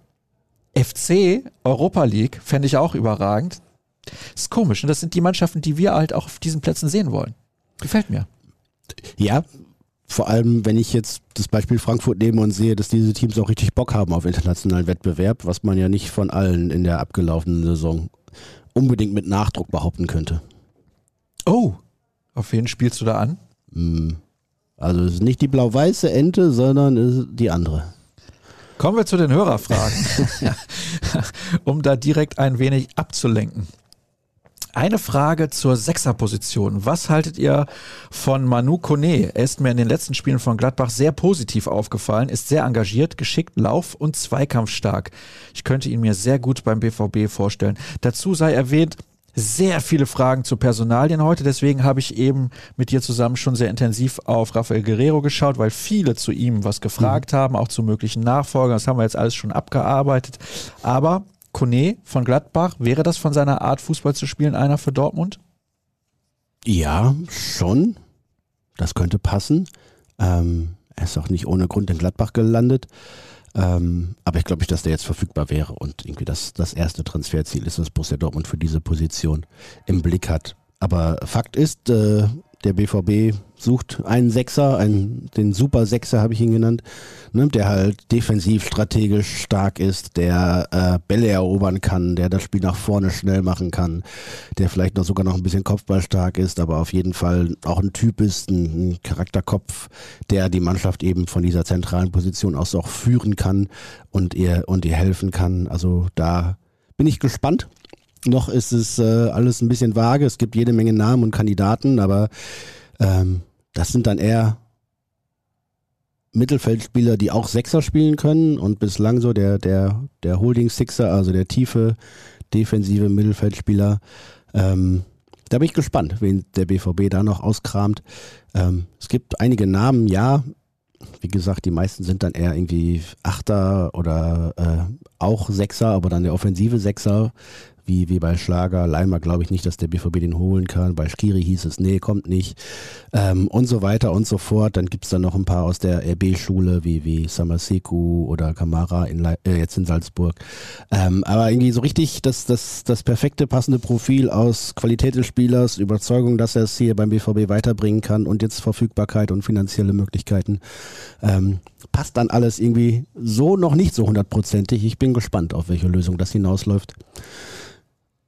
FC Europa League fände ich auch überragend. Das ist komisch. Ne? Das sind die Mannschaften, die wir halt auch auf diesen Plätzen sehen wollen. Gefällt mir. Ja, vor allem, wenn ich jetzt das Beispiel Frankfurt nehme und sehe, dass diese Teams auch richtig Bock haben auf internationalen Wettbewerb, was man ja nicht von allen in der abgelaufenen Saison unbedingt mit Nachdruck behaupten könnte. Oh, auf wen spielst du da an? Hm. Also es ist nicht die blau-weiße Ente, sondern die andere. Kommen wir zu den Hörerfragen, um da direkt ein wenig abzulenken. Eine Frage zur Sechserposition. Was haltet ihr von Manu Kone? Er ist mir in den letzten Spielen von Gladbach sehr positiv aufgefallen, ist sehr engagiert, geschickt, lauf- und zweikampfstark. Ich könnte ihn mir sehr gut beim BVB vorstellen. Dazu sei erwähnt, sehr viele Fragen zu Personalien heute. Deswegen habe ich eben mit dir zusammen schon sehr intensiv auf Rafael Guerrero geschaut, weil viele zu ihm was gefragt mhm. haben, auch zu möglichen Nachfolgern. Das haben wir jetzt alles schon abgearbeitet. Aber Kone von Gladbach, wäre das von seiner Art, Fußball zu spielen, einer für Dortmund? Ja, schon. Das könnte passen. Ähm, er ist auch nicht ohne Grund in Gladbach gelandet. Ähm, aber ich glaube nicht, dass der jetzt verfügbar wäre und irgendwie das, das erste Transferziel ist, was Borussia Dortmund für diese Position im Blick hat. Aber Fakt ist, äh, der BVB sucht einen Sechser, einen, den Super Sechser habe ich ihn genannt, ne, der halt defensiv strategisch stark ist, der äh, Bälle erobern kann, der das Spiel nach vorne schnell machen kann, der vielleicht noch sogar noch ein bisschen kopfballstark ist, aber auf jeden Fall auch ein Typ ist, ein, ein Charakterkopf, der die Mannschaft eben von dieser zentralen Position aus auch führen kann und ihr und ihr helfen kann. Also da bin ich gespannt noch ist es äh, alles ein bisschen vage. Es gibt jede Menge Namen und Kandidaten, aber ähm, das sind dann eher Mittelfeldspieler, die auch Sechser spielen können und bislang so der, der, der Holding Sixer, also der tiefe defensive Mittelfeldspieler. Ähm, da bin ich gespannt, wen der BVB da noch auskramt. Ähm, es gibt einige Namen, ja. Wie gesagt, die meisten sind dann eher irgendwie Achter oder äh, auch Sechser, aber dann der offensive Sechser wie, wie bei Schlager. Leimer glaube ich nicht, dass der BVB den holen kann. Bei Skiri hieß es, nee, kommt nicht. Ähm, und so weiter und so fort. Dann gibt es dann noch ein paar aus der RB-Schule, wie, wie Samaseku oder Kamara in äh, jetzt in Salzburg. Ähm, aber irgendwie so richtig das, das, das perfekte, passende Profil aus Qualität des Spielers, Überzeugung, dass er es hier beim BVB weiterbringen kann und jetzt Verfügbarkeit und finanzielle Möglichkeiten. Ähm, passt dann alles irgendwie so noch nicht so hundertprozentig. Ich bin gespannt, auf welche Lösung das hinausläuft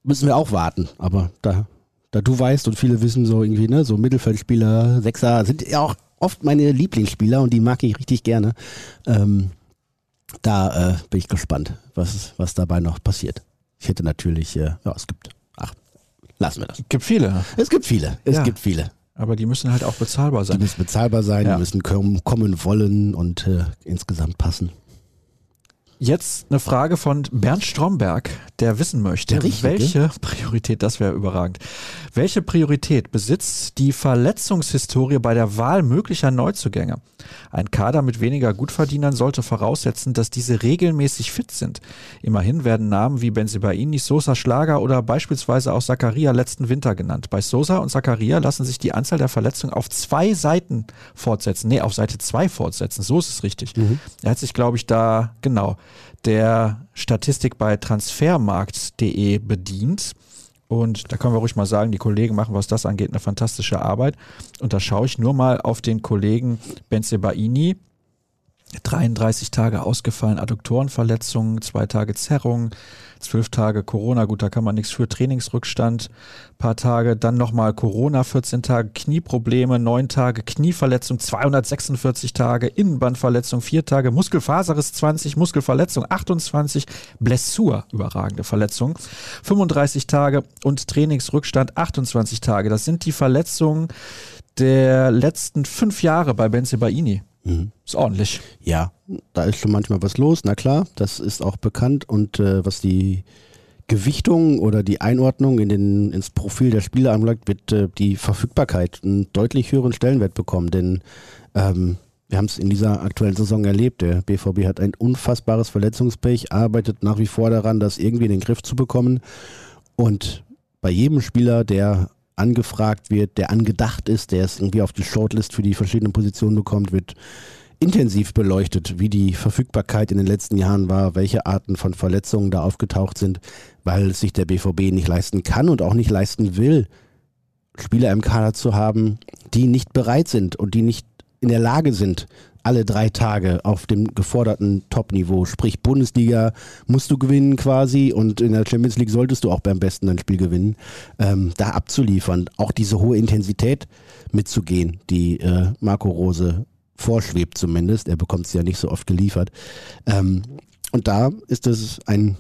müssen wir auch warten. Aber da, da du weißt und viele wissen so irgendwie, ne, so Mittelfeldspieler, Sechser sind ja auch oft meine Lieblingsspieler und die mag ich richtig gerne. Ähm, da äh, bin ich gespannt, was, was dabei noch passiert. Ich hätte natürlich, äh, ja, es gibt, ach, lassen wir das. Es gibt viele. Es gibt viele, es ja. gibt viele. Aber die müssen halt auch bezahlbar sein. Die müssen bezahlbar sein, ja. die müssen kommen, wollen und äh, insgesamt passen. Jetzt eine Frage von Bernd Stromberg, der wissen möchte, der welche Priorität, das wäre überragend, welche Priorität besitzt die Verletzungshistorie bei der Wahl möglicher Neuzugänge? Ein Kader mit weniger Gutverdienern sollte voraussetzen, dass diese regelmäßig fit sind. Immerhin werden Namen wie Benzibaini, Sosa Schlager oder beispielsweise auch Zakaria letzten Winter genannt. Bei Sosa und Zakaria lassen sich die Anzahl der Verletzungen auf zwei Seiten fortsetzen. Nee, auf Seite zwei fortsetzen. So ist es richtig. Mhm. Er hat sich, glaube ich, da, genau, der Statistik bei transfermarkt.de bedient. Und da können wir ruhig mal sagen, die Kollegen machen, was das angeht, eine fantastische Arbeit. Und da schaue ich nur mal auf den Kollegen Benzebaini. 33 Tage ausgefallen, Adduktorenverletzungen, zwei Tage Zerrung, zwölf Tage Corona, gut, da kann man nichts für, Trainingsrückstand, paar Tage, dann nochmal Corona, 14 Tage Knieprobleme, neun Tage Knieverletzung, 246 Tage Innenbandverletzung, vier Tage Muskelfaserriss 20, Muskelverletzung 28, Blessur, überragende Verletzung, 35 Tage und Trainingsrückstand 28 Tage. Das sind die Verletzungen der letzten fünf Jahre bei Benzebaini. Mhm. Ist ordentlich. Ja, da ist schon manchmal was los, na klar, das ist auch bekannt und äh, was die Gewichtung oder die Einordnung in den, ins Profil der Spieler anbelangt, wird äh, die Verfügbarkeit einen deutlich höheren Stellenwert bekommen, denn ähm, wir haben es in dieser aktuellen Saison erlebt. Der BVB hat ein unfassbares Verletzungspech, arbeitet nach wie vor daran, das irgendwie in den Griff zu bekommen. Und bei jedem Spieler, der angefragt wird, der angedacht ist, der es irgendwie auf die Shortlist für die verschiedenen Positionen bekommt, wird intensiv beleuchtet, wie die Verfügbarkeit in den letzten Jahren war, welche Arten von Verletzungen da aufgetaucht sind, weil es sich der BVB nicht leisten kann und auch nicht leisten will, Spieler im Kader zu haben, die nicht bereit sind und die nicht in der Lage sind, alle drei Tage auf dem geforderten Top-Niveau, sprich Bundesliga musst du gewinnen quasi und in der Champions League solltest du auch beim besten dein Spiel gewinnen, ähm, da abzuliefern, auch diese hohe Intensität mitzugehen, die äh, Marco Rose vorschwebt zumindest, er bekommt es ja nicht so oft geliefert. Ähm, und da ist es ein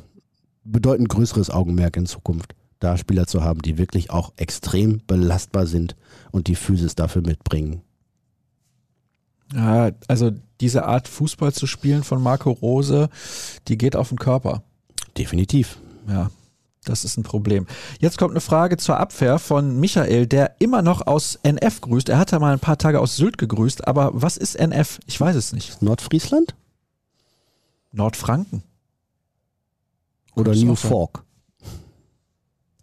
bedeutend größeres Augenmerk in Zukunft, da Spieler zu haben, die wirklich auch extrem belastbar sind und die Physis dafür mitbringen. Ja, also diese Art Fußball zu spielen von Marco Rose, die geht auf den Körper. Definitiv. Ja, das ist ein Problem. Jetzt kommt eine Frage zur Abwehr von Michael, der immer noch aus NF grüßt. Er hat ja mal ein paar Tage aus Sylt gegrüßt, aber was ist NF? Ich weiß es nicht. Nordfriesland? Nordfranken. Oder New. Fork?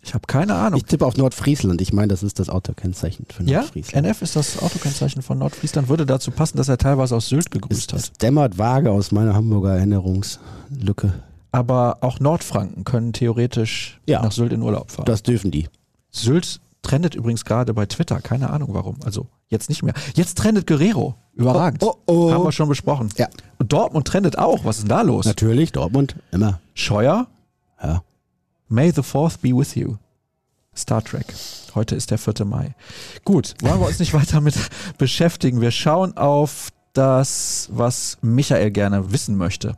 Ich habe keine Ahnung. Ich tippe auf Nordfriesland. Ich meine, das ist das Autokennzeichen für ja, Nordfriesland. NF ist das Autokennzeichen von Nordfriesland. Würde dazu passen, dass er teilweise aus Sylt Es, gegrüßt hat. es dämmert vage aus meiner Hamburger Erinnerungslücke. Aber auch Nordfranken können theoretisch Ja. nach Sylt in Urlaub fahren. Das dürfen die. Sylt trendet übrigens gerade bei Twitter. Keine Ahnung warum. Also jetzt nicht mehr. Jetzt trendet Guerrero. Überragend. Oh, oh, oh. Haben wir schon besprochen. Ja. Und Dortmund trendet auch. Was ist denn da los? Natürlich, Dortmund, immer. Scheuer, Ja. May the Fourth be with you. Star Trek. Heute ist der 4. Mai. Gut, wollen wir uns nicht weiter mit beschäftigen. Wir schauen auf das, was Michael gerne wissen möchte.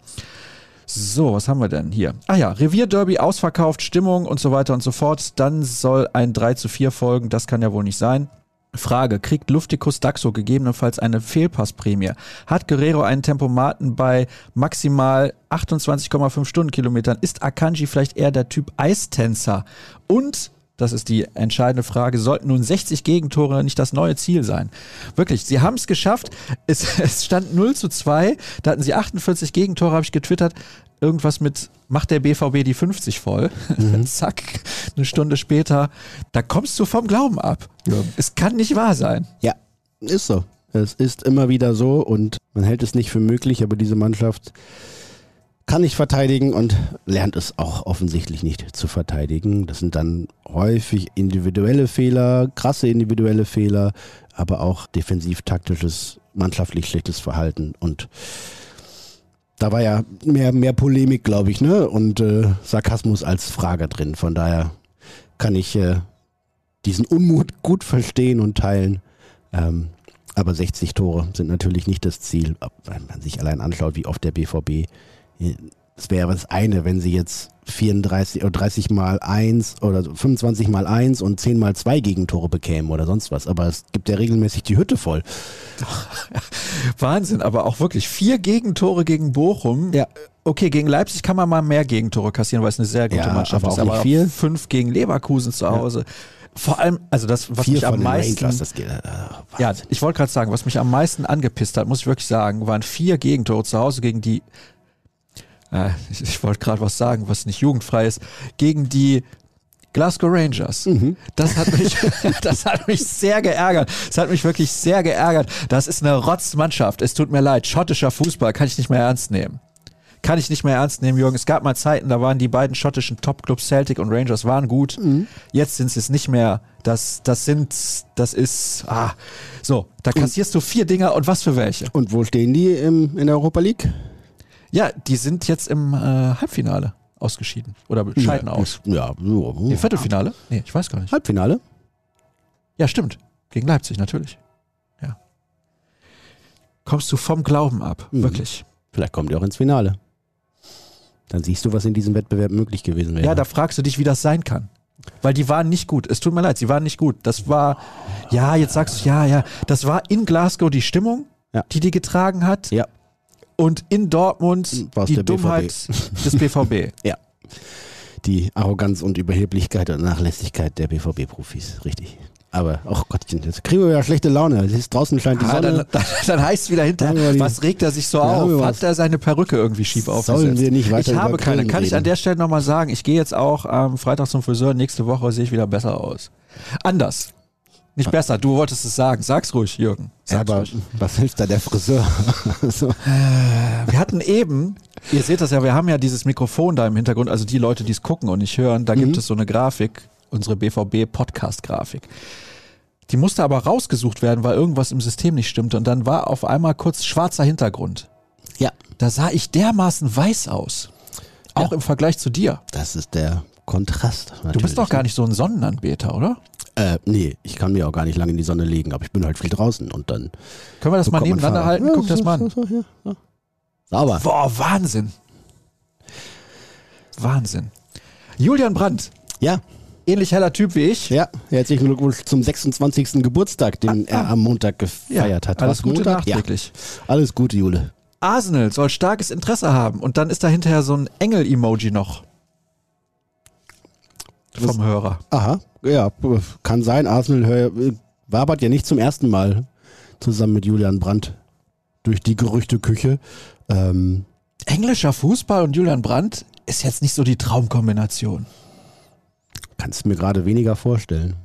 So, was haben wir denn hier? Ah ja, Revierderby ausverkauft, Stimmung und so weiter und so fort. Dann soll ein 3 zu 4 folgen. Das kann ja wohl nicht sein. Frage, kriegt Luftikus Daxo gegebenenfalls eine Fehlpassprämie? Hat Guerrero einen Tempomaten bei maximal 28,5 Stundenkilometern? Ist Akanji vielleicht eher der Typ Eistänzer? Und, das ist die entscheidende Frage, sollten nun 60 Gegentore nicht das neue Ziel sein? Wirklich, sie haben es geschafft. Es, stand 0 zu 2, da hatten sie 48 Gegentore, habe ich getwittert. Irgendwas mit, macht der BVB die 50 voll? Zack, eine Stunde später, da kommst du vom Glauben ab. Es kann nicht wahr sein. Ja, ist so. Es ist immer wieder so und man hält es nicht für möglich, aber diese Mannschaft kann nicht verteidigen und lernt es auch offensichtlich nicht zu verteidigen. Das sind dann häufig individuelle Fehler, krasse individuelle Fehler, aber auch defensiv-taktisches, mannschaftlich schlechtes Verhalten und da war ja mehr, mehr Polemik, glaube ich, ne? Und äh, Sarkasmus als Frage drin. Von daher kann ich äh, diesen Unmut gut verstehen und teilen. Ähm, aber 60 Tore sind natürlich nicht das Ziel. Wenn man sich allein anschaut, wie oft der BVB, es wäre das eine, wenn sie jetzt 34 oder 30 mal 1 oder 25 mal 1 und 10 mal 2 Gegentore bekämen oder sonst was. Aber es gibt ja regelmäßig die Hütte voll. Wahnsinn, aber auch wirklich vier Gegentore gegen Bochum. Ja. Okay, gegen Leipzig kann man mal mehr Gegentore kassieren, weil es eine sehr gute Ja, Mannschaft aber ist. auch aber viel. fünf gegen Leverkusen zu Hause. Vor allem, also das, was Vier mich am meisten, Rangers, das geht. Äh, ja, ich wollte gerade sagen, was mich am meisten angepisst hat, muss ich wirklich sagen, waren vier Gegentore zu Hause gegen die, äh, ich, ich wollte gerade was sagen, was nicht jugendfrei ist, gegen die Glasgow Rangers. Mhm. Das hat mich, das hat mich sehr geärgert. Das hat mich wirklich sehr geärgert. Das ist eine Rotzmannschaft. Es tut mir leid. Schottischer Fußball kann ich nicht mehr ernst nehmen. Kann ich nicht mehr ernst nehmen, Jürgen. Es gab mal Zeiten, da waren die beiden schottischen Topclubs Celtic und Rangers waren gut. Jetzt sind sie es nicht mehr. Das, das sind, das ist, ah, so, da kassierst du vier Dinger und was für welche? Und wo stehen die im, in der Europa League? Ja, die sind jetzt im äh, Halbfinale ausgeschieden oder scheiden ja, aus. Ja, so. Nee, Viertelfinale? Nee, ich weiß gar nicht. Halbfinale? Ja, stimmt. Gegen Leipzig, natürlich. Ja. Kommst du vom Glauben ab, Mhm. wirklich. Vielleicht kommt ihr auch ins Finale. Dann siehst du, was in diesem Wettbewerb möglich gewesen wäre. Ja, da fragst du dich, wie das sein kann. Weil die waren nicht gut. Es tut mir leid, sie waren nicht gut. Das war, ja, jetzt sagst du, ja, ja, das war in Glasgow die Stimmung, Ja. die die getragen hat. Ja. Und in Dortmund War's die der BVB. Dummheit des BVB. die Arroganz und Überheblichkeit und Nachlässigkeit der BVB-Profis. Richtig. Aber, ach Gottchen, jetzt kriegen wir wieder schlechte Laune. Es ist draußen scheint die Ah, Sonne. dann, dann, dann heißt es wieder hinterher, was regt er sich so Ja, auf? Hat er seine Perücke irgendwie schief aufgesetzt? Sollen wir nicht weiter Ich habe keine. Kann ich an der Stelle nochmal sagen, ich gehe jetzt auch am Freitag zum Friseur, nächste Woche sehe ich wieder besser aus. Anders. Nicht besser, du wolltest es sagen. Sag's ruhig, Jürgen. Ja, Sag's aber ruhig. was hilft da der Friseur? so. Wir hatten eben, ihr seht das ja, wir haben ja dieses Mikrofon da im Hintergrund, also die Leute, die es gucken und nicht hören, da Mhm. gibt es so eine Grafik, unsere BVB-Podcast-Grafik. Die musste aber rausgesucht werden, weil irgendwas im System nicht stimmte und dann war auf einmal kurz schwarzer Hintergrund. Ja, Da sah ich dermaßen weiß aus. Auch Ja. im Vergleich zu dir. das ist der Kontrast. Du bist doch gar nicht so ein Sonnenanbeter, oder? Äh, nee, ich kann mir auch gar nicht lange in die Sonne legen, aber ich bin halt viel draußen und dann. Können wir das mal nebeneinander halten? Ja, Guck das so, mal so, an. so, hier, ja. Sauber. Boah, Wahnsinn. Wahnsinn. Julian Brandt, Ja, ähnlich heller Typ wie ich. ja. Herzlichen Glückwunsch zum 26. Geburtstag, den er am Montag gefeiert hat. Ah, Alles Was, Gute Montag? Ja, nachträglich. alles Gute, Jule. Arsenal soll starkes Interesse haben und dann ist da hinterher so ein Engel-Emoji noch. Vom Hörer. Aha, ja, kann sein. Arsenal wabert ja nicht zum ersten Mal zusammen mit Julian Brandt durch die Gerüchteküche. Ähm, Englischer Fußball und Julian Brandt ist jetzt nicht so die Traumkombination. kannst du mir gerade weniger vorstellen.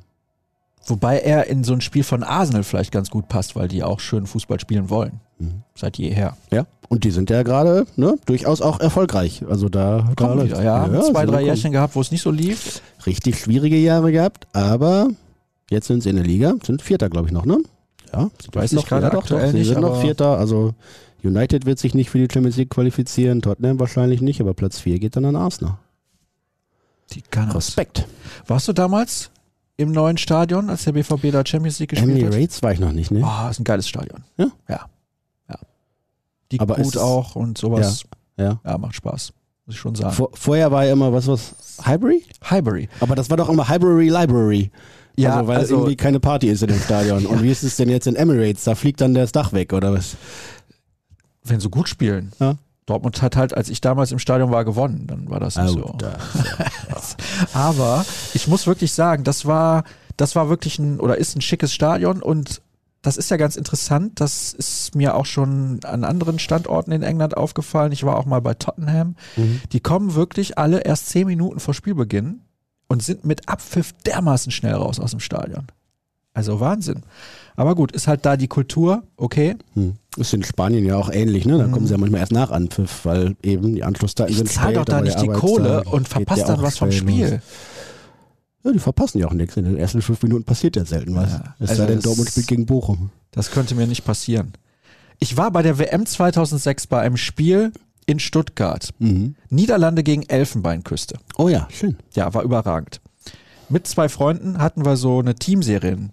Wobei er in so ein Spiel von Arsenal vielleicht ganz gut passt, weil die auch schön Fußball spielen wollen. Mhm. Seit jeher. Ja, und die sind ja gerade ne, durchaus auch erfolgreich. Also da, wieder, ja. Haben sie zwei, drei kommen. Jährchen gehabt, wo es nicht so lief. Richtig schwierige Jahre gehabt, aber jetzt sind sie in der Liga, sind Vierter, glaube ich, noch, ne? Ja, sie Weiß ich gerade ja, doch, aktuell doch, sie nicht, sind noch Vierter, also United wird sich nicht für die Champions League qualifizieren, Tottenham wahrscheinlich nicht, aber Platz 4 geht dann an Arsenal. Die Gunners. Respekt. Warst du damals im neuen Stadion, als der BVB da Champions League gespielt hat? Emirates war ich noch nicht, ne? Oh, ist ein geiles Stadion. Ja? Ja. ja. Die Aber gut auch und sowas. Ja. Ja. macht Spaß. Muss ich schon sagen. Vor, vorher war ja immer, was was? Highbury? Highbury. Aber das war doch immer Highbury Library. Ja, also, weil also- irgendwie keine Party ist in dem Stadion. Und wie ist es denn jetzt in Emirates? Da fliegt dann das Dach weg, oder was? Wenn sie gut spielen. Ja. Dortmund hat halt, als ich damals im Stadion war, gewonnen. Dann war das nicht so. Aber ich muss wirklich sagen, das war, das war wirklich ein oder ist ein schickes Stadion und das ist ja ganz interessant. Das ist mir auch schon an anderen Standorten in England aufgefallen. Ich war auch mal bei Tottenham. Mhm. Die kommen wirklich alle erst zehn Minuten vor Spielbeginn und sind mit Abpfiff dermaßen schnell raus aus dem Stadion. Also Wahnsinn. Aber gut, ist halt da die Kultur, okay. Hm. Ist in Spanien ja auch ähnlich, ne? Da kommen sie ja manchmal erst nach Anpfiff, weil eben die Anschlusszeiten Ich sind zahle spät, doch da nicht die Kohle und ja dann was vom spät los. Ja, die verpassen ja auch nichts. In den ersten fünf Minuten passiert ja selten was. Ja, es also sei denn, Dortmund spielt gegen Bochum. Das könnte mir nicht passieren. Ich war bei der WM 2006 bei einem Spiel in Stuttgart. Mhm. Niederlande gegen Elfenbeinküste. Oh ja, schön. Ja, war überragend. Mit zwei Freunden hatten wir so eine Teamserienkarte,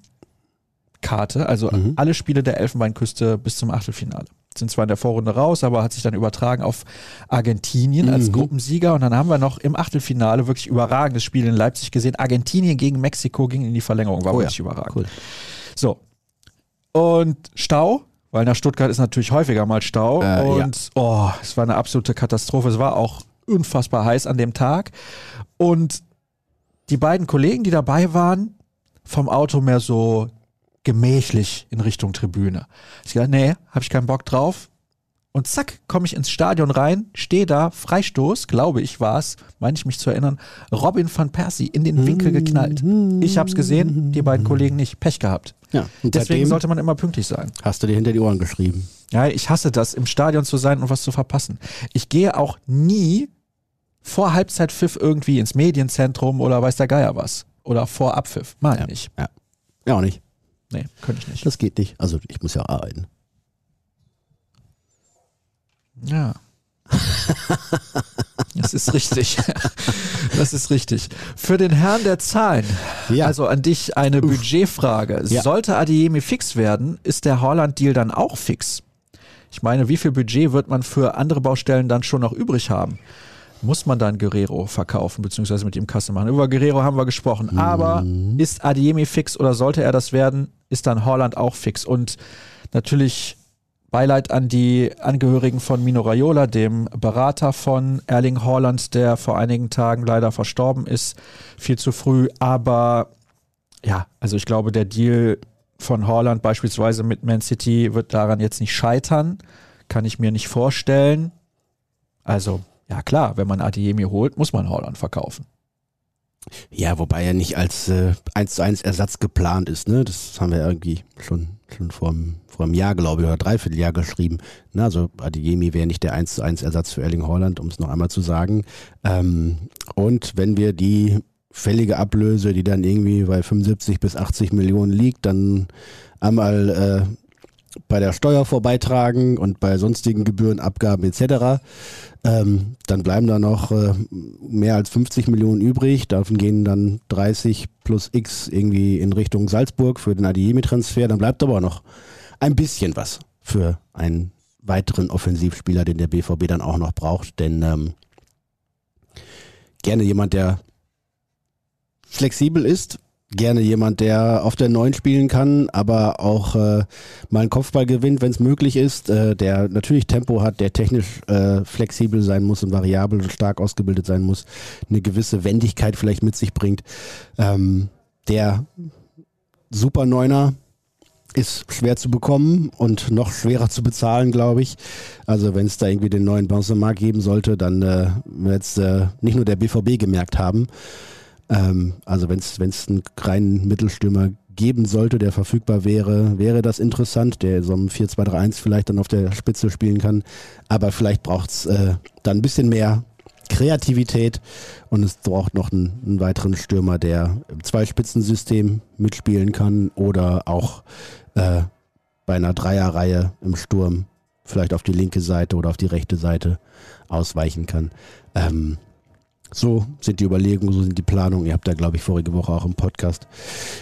also Mhm. alle Spiele der Elfenbeinküste bis zum Achtelfinale. Sind zwar in der Vorrunde raus, aber hat sich dann übertragen auf Argentinien als Mhm. Gruppensieger. Und dann haben wir noch im Achtelfinale wirklich überragendes Spiel in Leipzig gesehen. Argentinien gegen Mexiko ging in die Verlängerung, war Oh ja, wirklich überragend. cool. So. Und Stau, weil nach Stuttgart ist natürlich häufiger mal Stau. Äh, und oh, es war eine absolute Katastrophe. Es war auch unfassbar heiß an dem Tag. Und die beiden Kollegen, die dabei waren, vom Auto mehr so gemächlich in Richtung Tribüne. Ich dachte, nee, hab ich keinen Bock drauf. Und zack, komme ich ins Stadion rein, stehe da, Freistoß, glaube ich war's, meine ich mich zu erinnern, Robin van Persie in den Winkel geknallt. Ich hab's gesehen, die beiden Kollegen nicht. Pech gehabt. Ja, Deswegen sollte man immer pünktlich sein. hast du dir hinter die Ohren geschrieben. Ja, ich hasse das, im Stadion zu sein und was zu verpassen. Ich gehe auch nie vor Halbzeitpfiff irgendwie ins Medienzentrum oder weiß der Geier was. Oder vor Abpfiff. Mal Ja. nicht. Ja. Ja, auch nicht. Nee, könnte ich nicht. Das geht nicht. Also ich muss ja arbeiten. Ja. Das ist richtig. Das ist richtig. Für den Herrn der Zahlen, Ja. also an dich eine Budgetfrage. Ja. Sollte Adiemi fix werden, ist der Holland-Deal dann auch fix? Ich meine, wie viel Budget wird man für andere Baustellen dann schon noch übrig haben? Muss man dann Guerrero verkaufen, beziehungsweise mit ihm Kasse machen? Über Guerrero haben wir gesprochen. Aber Mhm. ist Adiemi fix oder sollte er das werden, ist dann Holland auch fix? Und natürlich Beileid an die Angehörigen von Mino Raiola, dem Berater von Erling Haaland, der vor einigen Tagen leider verstorben ist, viel zu früh. Aber Ja, also ich glaube, der Deal von Holland beispielsweise mit Man City wird daran jetzt nicht scheitern. Kann ich mir nicht vorstellen. Also, ja klar, wenn man Adiemi holt, muss man Holland verkaufen. Ja, wobei er nicht als äh, 1 zu 1 Ersatz geplant ist, ne? Das haben wir irgendwie schon, schon vor, einem, vor einem Jahr, glaube ich, oder dreiviertel Jahr geschrieben. Na, also Adiemi wäre nicht der 1 zu 1 Ersatz für Erling Holland, um es noch einmal zu sagen. Ähm, und wenn wir die fällige Ablöse, die dann irgendwie bei 75 bis 80 Millionen liegt, dann einmal äh, bei der Steuer vorbeitragen und bei sonstigen Gebühren, Abgaben etc. Ähm, dann bleiben da noch äh, mehr als 50 Millionen übrig. Davon gehen dann 30 plus X irgendwie in Richtung Salzburg für den Adiemi-Transfer. Dann bleibt aber noch ein bisschen was für einen weiteren Offensivspieler, den der BVB dann auch noch braucht. Denn ähm, gerne jemand, der flexibel ist, gerne jemand, der auf der Neun spielen kann, aber auch äh, mal einen Kopfball gewinnt, wenn es möglich ist, äh, der natürlich Tempo hat, der technisch äh, flexibel sein muss und variabel und stark ausgebildet sein muss, eine gewisse Wendigkeit vielleicht mit sich bringt. Ähm, der Super Neuner ist schwer zu bekommen und noch schwerer zu bezahlen, glaube ich. Also wenn es da irgendwie den neuen Benzema geben sollte, dann äh, wird es äh, nicht nur der BVB gemerkt haben, ähm, also wenn es einen reinen Mittelstürmer geben sollte, der verfügbar wäre, wäre das interessant, der so einem 4-2-3-1 vielleicht dann auf der Spitze spielen kann. Aber vielleicht braucht es äh, dann ein bisschen mehr Kreativität und es braucht noch einen, einen weiteren Stürmer, der im Zweispitzensystem mitspielen kann oder auch äh, bei einer Dreierreihe im Sturm vielleicht auf die linke Seite oder auf die rechte Seite ausweichen kann. Ähm, so sind die Überlegungen, so sind die Planungen. Ihr habt da, glaube ich, vorige Woche auch im Podcast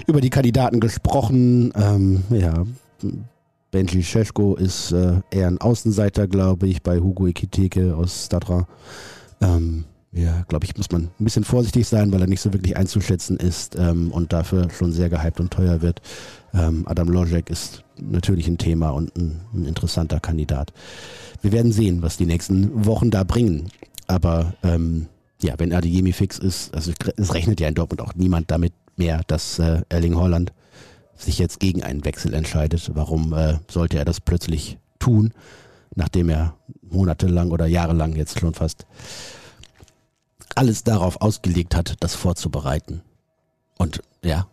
über die Kandidaten gesprochen. Ähm, ja, Benji Scheschko ist äh, eher ein Außenseiter, glaube ich, bei Hugo Ekiteke aus Stadra. Ähm, ja, glaube ich, muss man ein bisschen vorsichtig sein, weil er nicht so wirklich einzuschätzen ist ähm, und dafür schon sehr gehypt und teuer wird. Ähm, Adam Lojek ist natürlich ein Thema und ein, ein, interessanter Kandidat. Wir werden sehen, was die nächsten Wochen da bringen. Aber ähm, ja, wenn Adeyemi fix ist, also es rechnet ja in Dortmund auch niemand damit mehr, dass äh, Erling Holland sich jetzt gegen einen Wechsel entscheidet. Warum äh, sollte er das plötzlich tun, nachdem er monatelang oder jahrelang jetzt schon fast alles darauf ausgelegt hat, das vorzubereiten. Und ja,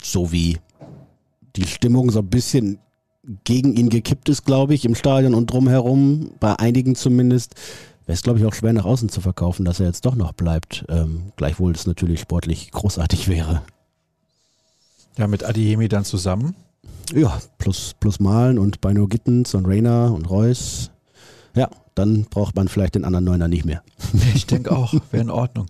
so wie die Stimmung so ein bisschen gegen ihn gekippt ist, glaube ich, im Stadion und drumherum, bei einigen zumindest, wäre es, glaube ich, auch schwer nach außen zu verkaufen, dass er jetzt doch noch bleibt. Ähm, gleichwohl es natürlich sportlich großartig wäre. Ja, mit Adiemi dann zusammen? Ja, plus, plus Malen und Bino Gittens und Rainer und Reus. Ja, dann braucht man vielleicht den anderen Neuner nicht mehr. Ich denke auch, wäre in Ordnung.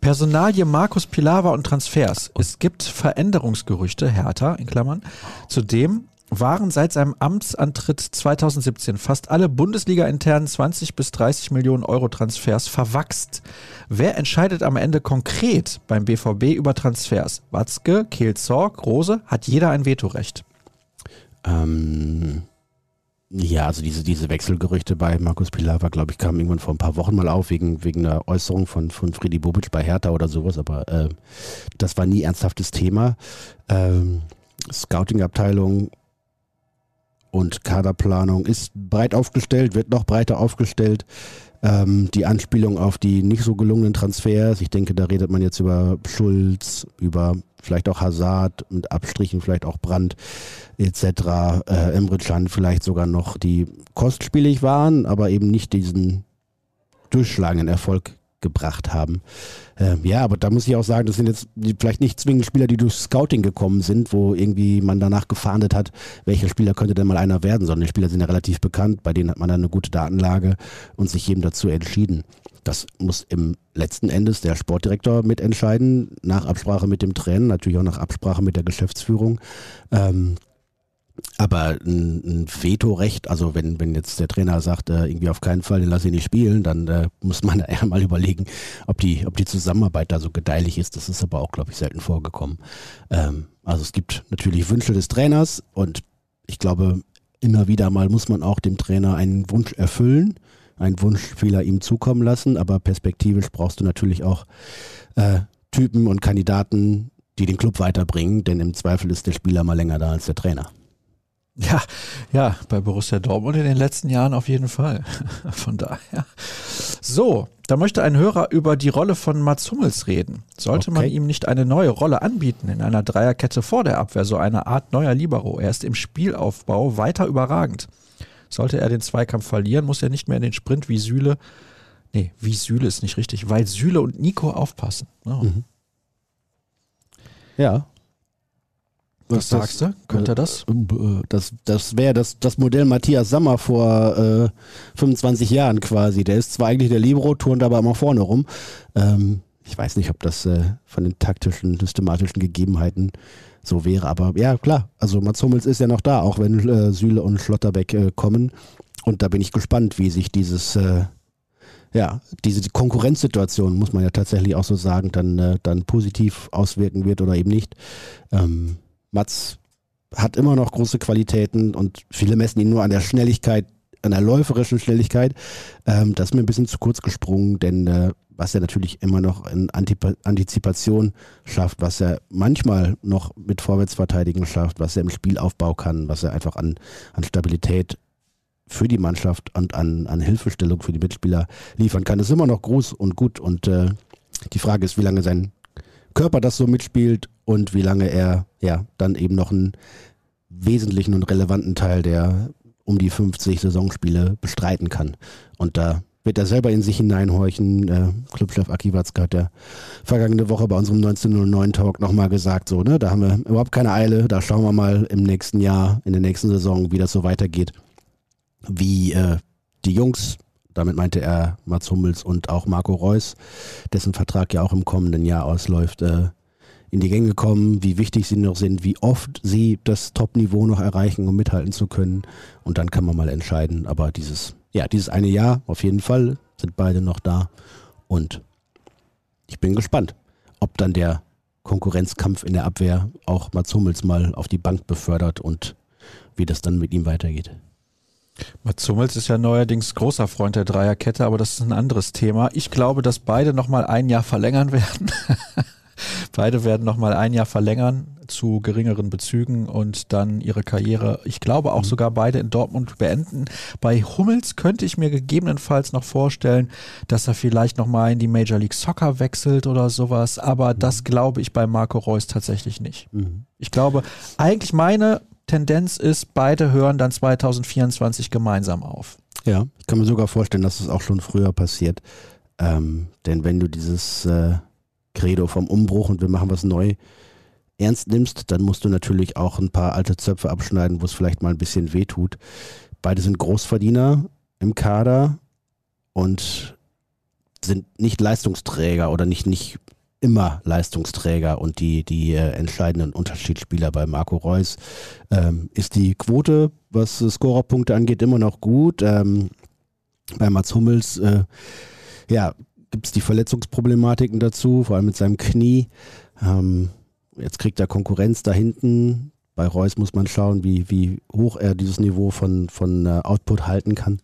Personalie Markus Pilawa und Transfers. Es gibt Veränderungsgerüchte, Hertha in Klammern. Zudem waren seit seinem Amtsantritt 2017 fast alle Bundesliga-internen 20 bis 30 Millionen Euro Transfers verwachst. Wer entscheidet am Ende konkret beim BVB über Transfers? Watzke, Kehl Zorg, Rose? Hat jeder ein Vetorecht? Ähm, ja, also diese, diese Wechselgerüchte bei Markus Pilar war, glaube ich, kam irgendwann vor ein paar Wochen mal auf, wegen, wegen einer Äußerung von, von Friedi Bobic bei Hertha oder sowas, aber äh, das war nie ernsthaftes Thema. Ähm, Scouting-Abteilung und Kaderplanung ist breit aufgestellt, wird noch breiter aufgestellt. Ähm, die Anspielung auf die nicht so gelungenen Transfers, ich denke, da redet man jetzt über Schulz, über vielleicht auch Hazard mit Abstrichen, vielleicht auch Brand etc. Äh, Emre Can vielleicht sogar noch, die kostspielig waren, aber eben nicht diesen durchschlagenden Erfolg gebracht haben. Ähm, ja, aber da muss ich auch sagen, das sind jetzt vielleicht nicht zwingend Spieler, die durch Scouting gekommen sind, wo irgendwie man danach gefahndet hat, welcher Spieler könnte denn mal einer werden, sondern die Spieler sind ja relativ bekannt, bei denen hat man dann eine gute Datenlage und sich eben dazu entschieden. Das muss im letzten Endes der Sportdirektor mitentscheiden, nach Absprache mit dem Trainer, natürlich auch nach Absprache mit der Geschäftsführung. Ähm, aber ein, ein Vetorecht, also wenn, wenn jetzt der Trainer sagt, äh, irgendwie auf keinen Fall, den lasse ich nicht spielen, dann äh, muss man eher mal überlegen, ob die, ob die Zusammenarbeit da so gedeihlich ist. Das ist aber auch, glaube ich, selten vorgekommen. Ähm, also es gibt natürlich Wünsche des Trainers und ich glaube, immer wieder mal muss man auch dem Trainer einen Wunsch erfüllen, einen Wunschfehler ihm zukommen lassen, aber perspektivisch brauchst du natürlich auch äh, Typen und Kandidaten, die den Club weiterbringen, denn im Zweifel ist der Spieler mal länger da als der Trainer. Ja, ja, bei Borussia Dortmund in den letzten Jahren auf jeden Fall. Von daher. So, da möchte ein Hörer über die Rolle von Mats Hummels reden. Sollte okay. man ihm nicht eine neue Rolle anbieten in einer Dreierkette vor der Abwehr, so eine Art neuer Libero? Er ist im Spielaufbau weiter überragend. Sollte er den Zweikampf verlieren, muss er nicht mehr in den Sprint wie Süle, nee, wie Süle ist nicht richtig, weil Süle und Nico aufpassen. Oh. Mhm. Ja, was sagst du? Könnte er das? Äh, das, das wäre das, das Modell Matthias Sammer vor äh, 25 Jahren quasi. Der ist zwar eigentlich der Libero, turnt aber immer vorne rum. Ähm, ich weiß nicht, ob das äh, von den taktischen, systematischen Gegebenheiten so wäre. Aber ja, klar. Also Mats Hummels ist ja noch da, auch wenn äh, Süle und Schlotterbeck äh, kommen. Und da bin ich gespannt, wie sich dieses, äh, ja, diese Konkurrenzsituation, muss man ja tatsächlich auch so sagen, dann, äh, dann positiv auswirken wird oder eben nicht. Ähm, Mats hat immer noch große Qualitäten und viele messen ihn nur an der Schnelligkeit, an der läuferischen Schnelligkeit. Ähm, das ist mir ein bisschen zu kurz gesprungen, denn äh, was er natürlich immer noch in Antip Antizipation schafft, was er manchmal noch mit Vorwärtsverteidigen schafft, was er im Spielaufbau kann, was er einfach an, an Stabilität für die Mannschaft und an, an Hilfestellung für die Mitspieler liefern kann, ist immer noch groß und gut. Und äh, die Frage ist, wie lange sein Körper das so mitspielt und wie lange er ja dann eben noch einen wesentlichen und relevanten Teil der um die 50 Saisonspiele bestreiten kann. Und da wird er selber in sich hineinhorchen. Äh, Clubchef Aki Watzke hat ja vergangene Woche bei unserem 1909-Talk nochmal gesagt, so, ne, da haben wir überhaupt keine Eile, da schauen wir mal im nächsten Jahr, in der nächsten Saison, wie das so weitergeht. Wie äh, die Jungs damit meinte er Mats Hummels und auch Marco Reus, dessen Vertrag ja auch im kommenden Jahr ausläuft, äh, in die Gänge kommen, wie wichtig sie noch sind, wie oft sie das Top-Niveau noch erreichen, um mithalten zu können. Und dann kann man mal entscheiden. Aber dieses, ja, dieses eine Jahr auf jeden Fall sind beide noch da. Und ich bin gespannt, ob dann der Konkurrenzkampf in der Abwehr auch Mats Hummels mal auf die Bank befördert und wie das dann mit ihm weitergeht. Mats Hummels ist ja neuerdings großer Freund der Dreierkette, aber das ist ein anderes Thema. Ich glaube, dass beide nochmal ein Jahr verlängern werden. beide werden nochmal ein Jahr verlängern zu geringeren Bezügen und dann ihre Karriere, ich glaube auch mhm. sogar beide in Dortmund beenden. Bei Hummels könnte ich mir gegebenenfalls noch vorstellen, dass er vielleicht nochmal in die Major League Soccer wechselt oder sowas, aber mhm. das glaube ich bei Marco Reus tatsächlich nicht. Mhm. Ich glaube, eigentlich meine Tendenz ist, beide hören dann 2024 gemeinsam auf. Ja, ich kann mir sogar vorstellen, dass es auch schon früher passiert. Ähm, denn wenn du dieses äh, Credo vom Umbruch und wir machen was neu ernst nimmst, dann musst du natürlich auch ein paar alte Zöpfe abschneiden, wo es vielleicht mal ein bisschen weh tut. Beide sind Großverdiener im Kader und sind nicht Leistungsträger oder nicht, nicht immer Leistungsträger und die, die äh, entscheidenden Unterschiedsspieler bei Marco Reus. Ähm, ist die Quote, was Scorerpunkte angeht, immer noch gut. Ähm, bei Mats Hummels, äh, ja, gibt es die Verletzungsproblematiken dazu, vor allem mit seinem Knie. Ähm, jetzt kriegt er Konkurrenz da hinten. Bei Reus muss man schauen, wie, wie hoch er dieses Niveau von, von uh, Output halten kann.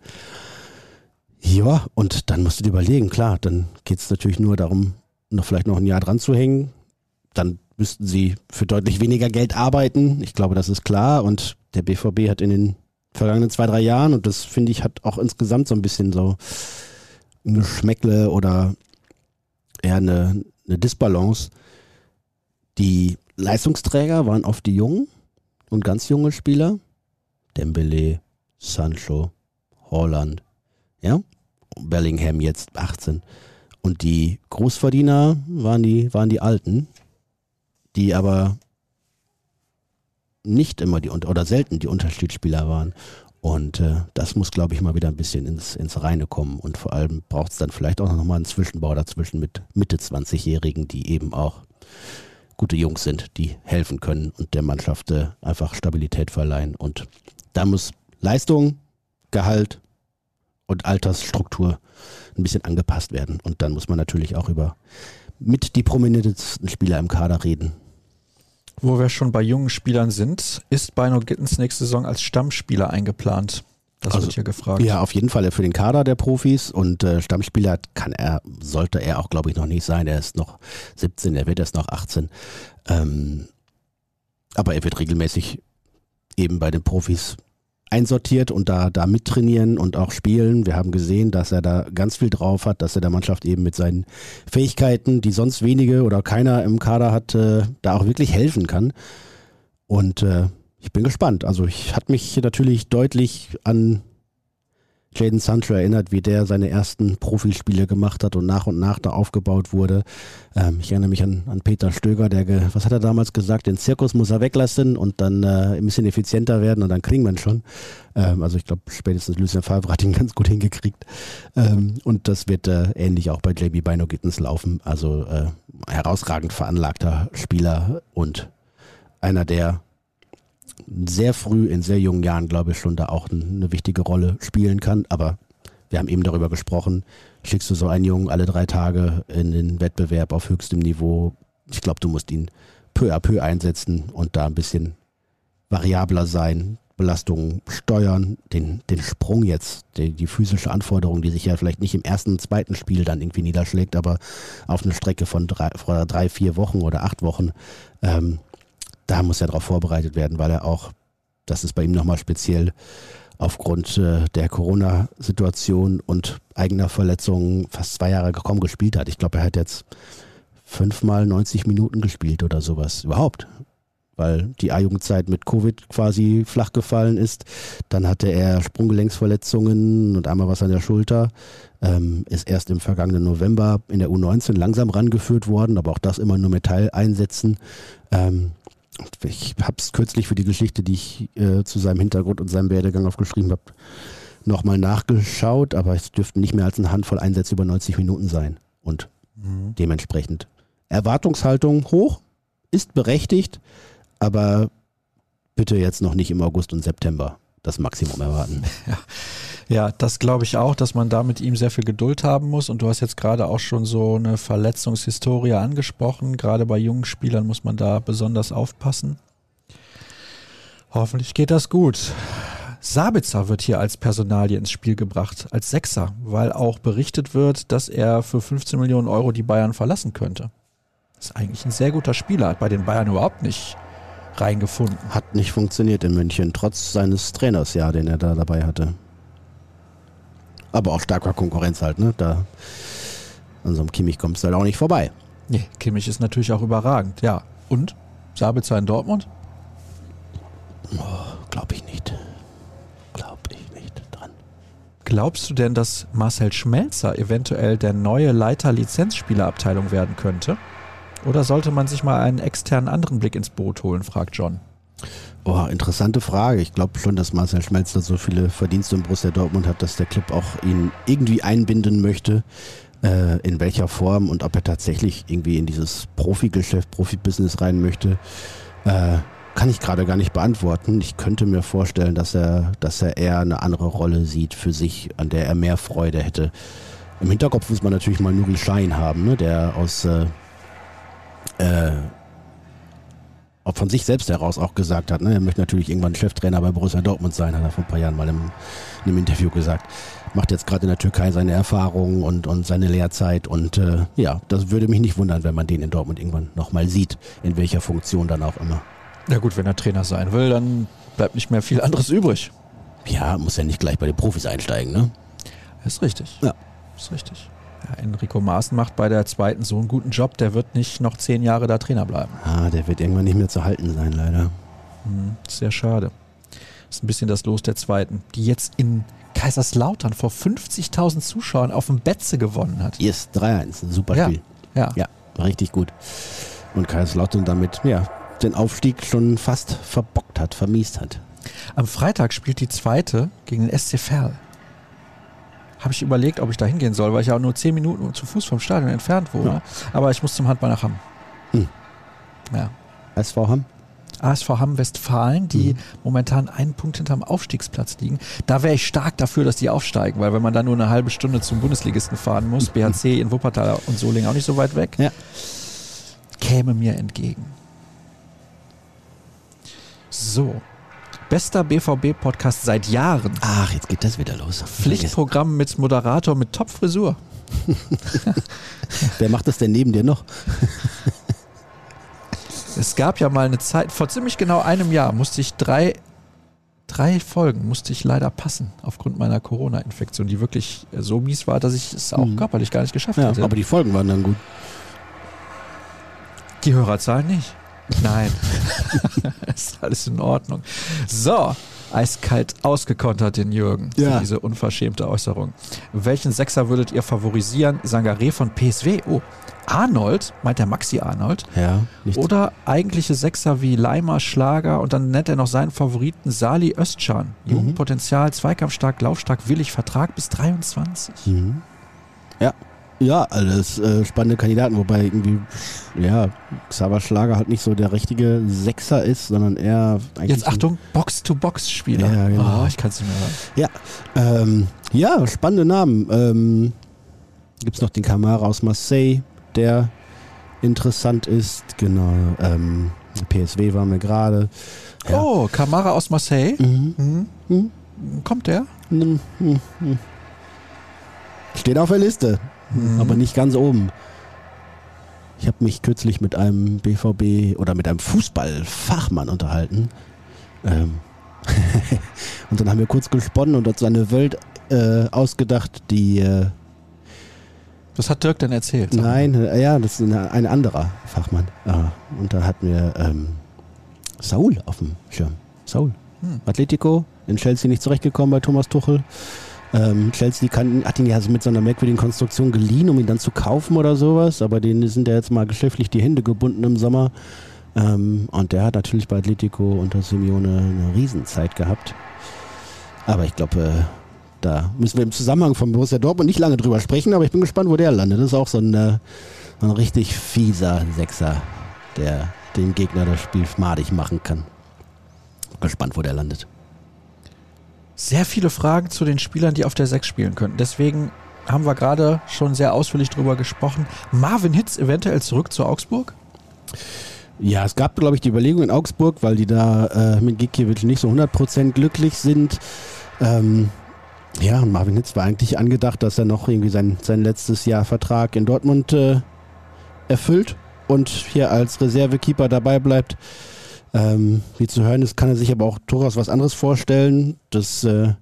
Ja, und dann musst du dir überlegen, klar, dann geht es natürlich nur darum, noch vielleicht noch ein Jahr dran zu hängen. Dann müssten sie für deutlich weniger Geld arbeiten. Ich glaube, das ist klar. Und der BVB hat in den vergangenen zwei, drei Jahren, und das finde ich, hat auch insgesamt so ein bisschen so ein Geschmäckle oder eher eine, eine Disbalance. Die Leistungsträger waren oft die jungen und ganz junge Spieler. Dembele, Sancho, Holland, ja. Bellingham jetzt 18. Und die Großverdiener waren die, waren die Alten, die aber nicht immer die oder selten die Unterschiedsspieler waren. Und äh, das muss, glaube ich, mal wieder ein bisschen ins, ins Reine kommen. Und vor allem braucht es dann vielleicht auch nochmal einen Zwischenbau dazwischen mit Mitte 20-Jährigen, die eben auch gute Jungs sind, die helfen können und der Mannschaft äh, einfach Stabilität verleihen. Und da muss Leistung, Gehalt und Altersstruktur ein bisschen angepasst werden. Und dann muss man natürlich auch über mit die prominentesten Spieler im Kader reden. Wo wir schon bei jungen Spielern sind, ist Bino Gittens nächste Saison als Stammspieler eingeplant. Das Also, wird hier gefragt. Ja, auf jeden Fall für den Kader der Profis und äh, Stammspieler kann er, sollte er auch, glaube ich, noch nicht sein. Er ist noch 17, er wird erst noch 18. Ähm, aber er wird regelmäßig eben bei den Profis einsortiert und da, da mittrainieren und auch spielen. Wir haben gesehen, dass er da ganz viel drauf hat, dass er der Mannschaft eben mit seinen Fähigkeiten, die sonst wenige oder keiner im Kader hat, äh, da auch wirklich helfen kann. Und äh, ich bin gespannt. Also ich hat mich natürlich deutlich an Jaden Sancho erinnert, wie der seine ersten Profispiele gemacht hat und nach und nach da aufgebaut wurde. Ähm, ich erinnere mich an, an Peter Stöger, der, ge, was hat er damals gesagt, den Zirkus muss er weglassen und dann äh, ein bisschen effizienter werden und dann kriegen wir ihn schon. Ähm, also ich glaube, spätestens Lucien Favre hat ihn ganz gut hingekriegt. Ähm, und das wird äh, ähnlich auch bei JB Bino Gittens laufen. Also äh, herausragend veranlagter Spieler und einer, der sehr früh in sehr jungen Jahren, glaube ich, schon da auch eine wichtige Rolle spielen kann. Aber wir haben eben darüber gesprochen, schickst du so einen Jungen alle drei Tage in den Wettbewerb auf höchstem Niveau. Ich glaube, du musst ihn peu à peu einsetzen und da ein bisschen variabler sein, Belastungen steuern, den, den Sprung jetzt, die, die physische Anforderung, die sich ja vielleicht nicht im ersten, zweiten Spiel dann irgendwie niederschlägt, aber auf eine Strecke von drei, drei vier Wochen oder acht Wochen, ähm, da muss er darauf vorbereitet werden, weil er auch, das ist bei ihm nochmal speziell, aufgrund äh, der Corona-Situation und eigener Verletzungen fast zwei Jahre kaum gespielt hat. Ich glaube, er hat jetzt fünfmal 90 Minuten gespielt oder sowas. Überhaupt. Weil die A-Jugendzeit mit Covid quasi flach gefallen ist. Dann hatte er Sprunggelenksverletzungen und einmal was an der Schulter. Ähm, ist erst im vergangenen November in der U19 langsam rangeführt worden, aber auch das immer nur mit Teileinsätzen. Ähm, ich habe es kürzlich für die Geschichte, die ich äh, zu seinem Hintergrund und seinem Werdegang aufgeschrieben habe, nochmal nachgeschaut, aber es dürften nicht mehr als eine Handvoll Einsätze über 90 Minuten sein. Und Mhm. dementsprechend Erwartungshaltung hoch, ist berechtigt, aber bitte jetzt noch nicht im August und September das Maximum erwarten. Ja, das glaube ich auch, dass man da mit ihm sehr viel Geduld haben muss. Und du hast jetzt gerade auch schon so eine Verletzungshistorie angesprochen. Gerade bei jungen Spielern muss man da besonders aufpassen. Hoffentlich geht das gut. Sabitzer wird hier als Personalie ins Spiel gebracht, als Sechser, weil auch berichtet wird, dass er für 15 Millionen Euro die Bayern verlassen könnte. Ist eigentlich ein sehr guter Spieler, hat bei den Bayern überhaupt nicht reingefunden. Hat nicht funktioniert in München, trotz seines Trainers, ja, den er da dabei hatte. Aber auch starker Konkurrenz halt, ne? Da an so einem Kimmich kommst du halt auch nicht vorbei. Nee, Kimmich ist natürlich auch überragend, ja. Und? Sabitzer in Dortmund? Glaube ich nicht. Glaube ich nicht dran. Glaubst du denn, dass Marcel Schmelzer eventuell der neue Leiter Lizenzspielerabteilung werden könnte? Oder sollte man sich mal einen externen anderen Blick ins Boot holen, fragt John. Oh, interessante Frage. Ich glaube schon, dass Marcel Schmelzer so viele Verdienste im Borussia Dortmund hat, dass der Club auch ihn irgendwie einbinden möchte. Äh, in welcher Form und ob er tatsächlich irgendwie in dieses Profigeschäft, Profibusiness rein möchte, äh, kann ich gerade gar nicht beantworten. Ich könnte mir vorstellen, dass er, dass er eher eine andere Rolle sieht für sich, an der er mehr Freude hätte. Im Hinterkopf muss man natürlich mal Nuri Schein haben, ne, der aus äh, äh, auch von sich selbst heraus auch gesagt hat, ne, er möchte natürlich irgendwann Cheftrainer bei Borussia Dortmund sein, hat er vor ein paar Jahren mal im, in einem Interview gesagt. Macht jetzt gerade in der Türkei seine Erfahrungen und, und seine Lehrzeit und äh, ja, das würde mich nicht wundern, wenn man den in Dortmund irgendwann nochmal sieht, in welcher Funktion dann auch immer. Ja gut, wenn er Trainer sein will, dann bleibt nicht mehr viel anderes übrig. Ja, muss ja nicht gleich bei den Profis einsteigen, ne? Ist richtig. Ja. Ist richtig. Ja, Enrico Maaßen macht bei der zweiten so einen guten Job, der wird nicht noch zehn Jahre da Trainer bleiben. Ah, der wird irgendwann nicht mehr zu halten sein, leider. Hm, sehr schade. Ist ein bisschen das Los der zweiten, die jetzt in Kaiserslautern vor 50.000 Zuschauern auf dem Betze gewonnen hat. Yes, 3-1, ein super Ja. Spiel. Ja. Ja, richtig gut. Und Kaiserslautern damit, ja, den Aufstieg schon fast verbockt hat, vermiest hat. Am Freitag spielt die zweite gegen den SC Verl. Habe ich überlegt, ob ich da hingehen soll, weil ich ja auch nur 10 Minuten zu Fuß vom Stadion entfernt wohne. Ja. Aber ich muss zum Handball nach Hamm. Hm. Ja. SV Hamm? ASV Hamm Westfalen, die Mhm. momentan einen Punkt hinterm Aufstiegsplatz liegen. Da wäre ich stark dafür, dass die aufsteigen, weil wenn man dann nur eine halbe Stunde zum Bundesligisten fahren muss, BHC in Wuppertal und Solingen auch nicht so weit weg, Ja. käme mir entgegen. So. Bester BVB-Podcast seit Jahren. Ach, jetzt geht das wieder los. Pflichtprogramm mit Moderator mit Top-Frisur. Wer macht das denn neben dir noch? Es gab ja mal eine Zeit, vor ziemlich genau einem Jahr musste ich drei, drei Folgen musste ich leider passen, aufgrund meiner Corona-Infektion, die wirklich so mies war, dass ich es auch Mhm. körperlich gar nicht geschafft Ja, hätte. aber die Folgen waren dann gut. Die Hörerzahlen nicht. Nein. ist alles in Ordnung. So, eiskalt ausgekontert den Jürgen für Ja. diese unverschämte Äußerung. Welchen Sechser würdet ihr favorisieren? Sangaré von PSW? Oh, Arnold, meint der Maxi Arnold? Ja, nicht Oder eigentliche Sechser wie Leimer, Schlager und dann nennt er noch seinen Favoriten Sali Özcan. Mhm. Potenzial, zweikampfstark, laufstark, willig, Vertrag bis 23. Mhm. Ja. Ja, alles äh, spannende Kandidaten, wobei irgendwie, ja, Xaver Schlager halt nicht so der richtige Sechser ist, sondern eher eigentlich. Jetzt Achtung, Box-to-Box-Spieler. Ja, genau. Oh, ich kann es nicht mehr hören. Ähm, ja, spannende Namen. Ähm, Gibt es noch den Kamara aus Marseille, der interessant ist. Genau. Ähm, PSW waren wir gerade. Ja. Oh, Kamara aus Marseille. Mhm. Mhm. Mhm. Kommt der? Mhm. Steht auf der Liste, Mhm. aber nicht ganz oben. Ich habe mich kürzlich mit einem BVB oder mit einem Fußballfachmann unterhalten. Ähm und dann haben wir kurz gesponnen und hat seine Welt äh, ausgedacht, die äh, Was hat Dirk denn erzählt? Mal. Nein, äh, ja, das ist eine, ein anderer Fachmann. Ah, und da hatten wir ähm, Saul auf dem Schirm. Saul. Hm. Atletico, in Chelsea nicht zurechtgekommen bei Thomas Tuchel. Ähm, Chelsea kann, hat ihn ja so mit so einer merkwürdigen Konstruktion geliehen, um ihn dann zu kaufen oder sowas. Aber denen sind ja jetzt mal geschäftlich die Hände gebunden im Sommer. Ähm, und der hat natürlich bei Atletico unter Simeone eine Riesenzeit gehabt. Aber ich glaube, äh, da müssen wir im Zusammenhang von Borussia Dortmund nicht lange drüber sprechen, aber ich bin gespannt, wo der landet. Das ist auch so ein, äh, ein richtig fieser Sechser, der dem Gegner das Spiel madig machen kann. Gespannt, wo der landet. Sehr viele Fragen zu den Spielern, die auf der 6 spielen könnten. Deswegen haben wir gerade schon sehr ausführlich drüber gesprochen. Marvin Hitz eventuell zurück zu Augsburg? Ja, es gab, glaube ich, die Überlegung in Augsburg, weil die da äh, mit Gikiewicz nicht so 100% glücklich sind. Ähm, ja, und Marvin Hitz war eigentlich angedacht, dass er noch irgendwie sein, sein letztes Jahr Vertrag in Dortmund äh, erfüllt und hier als Reservekeeper dabei bleibt. Ähm, wie zu hören ist, kann er sich aber auch durchaus was anderes vorstellen. Das äh,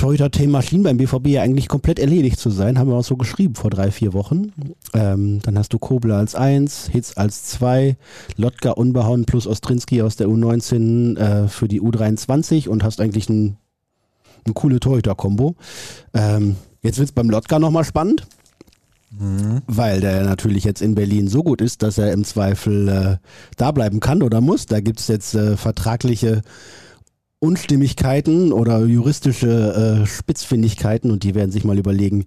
Torhüter-Thema schien beim BVB ja eigentlich komplett erledigt zu sein, haben wir auch so geschrieben vor drei, vier Wochen. Ähm, dann hast du Kobler als 1, Hitz als 2, Lotka unbehauen plus Ostrinski aus der U19 äh, für die U23 und hast eigentlich ein, eine coole Torhüter-Kombo. Ähm, jetzt wird es beim Lotka nochmal spannend, weil der natürlich jetzt in Berlin so gut ist, dass er im Zweifel äh, da bleiben kann oder muss. Da gibt es jetzt äh, vertragliche Unstimmigkeiten oder juristische äh, Spitzfindigkeiten und die werden sich mal überlegen,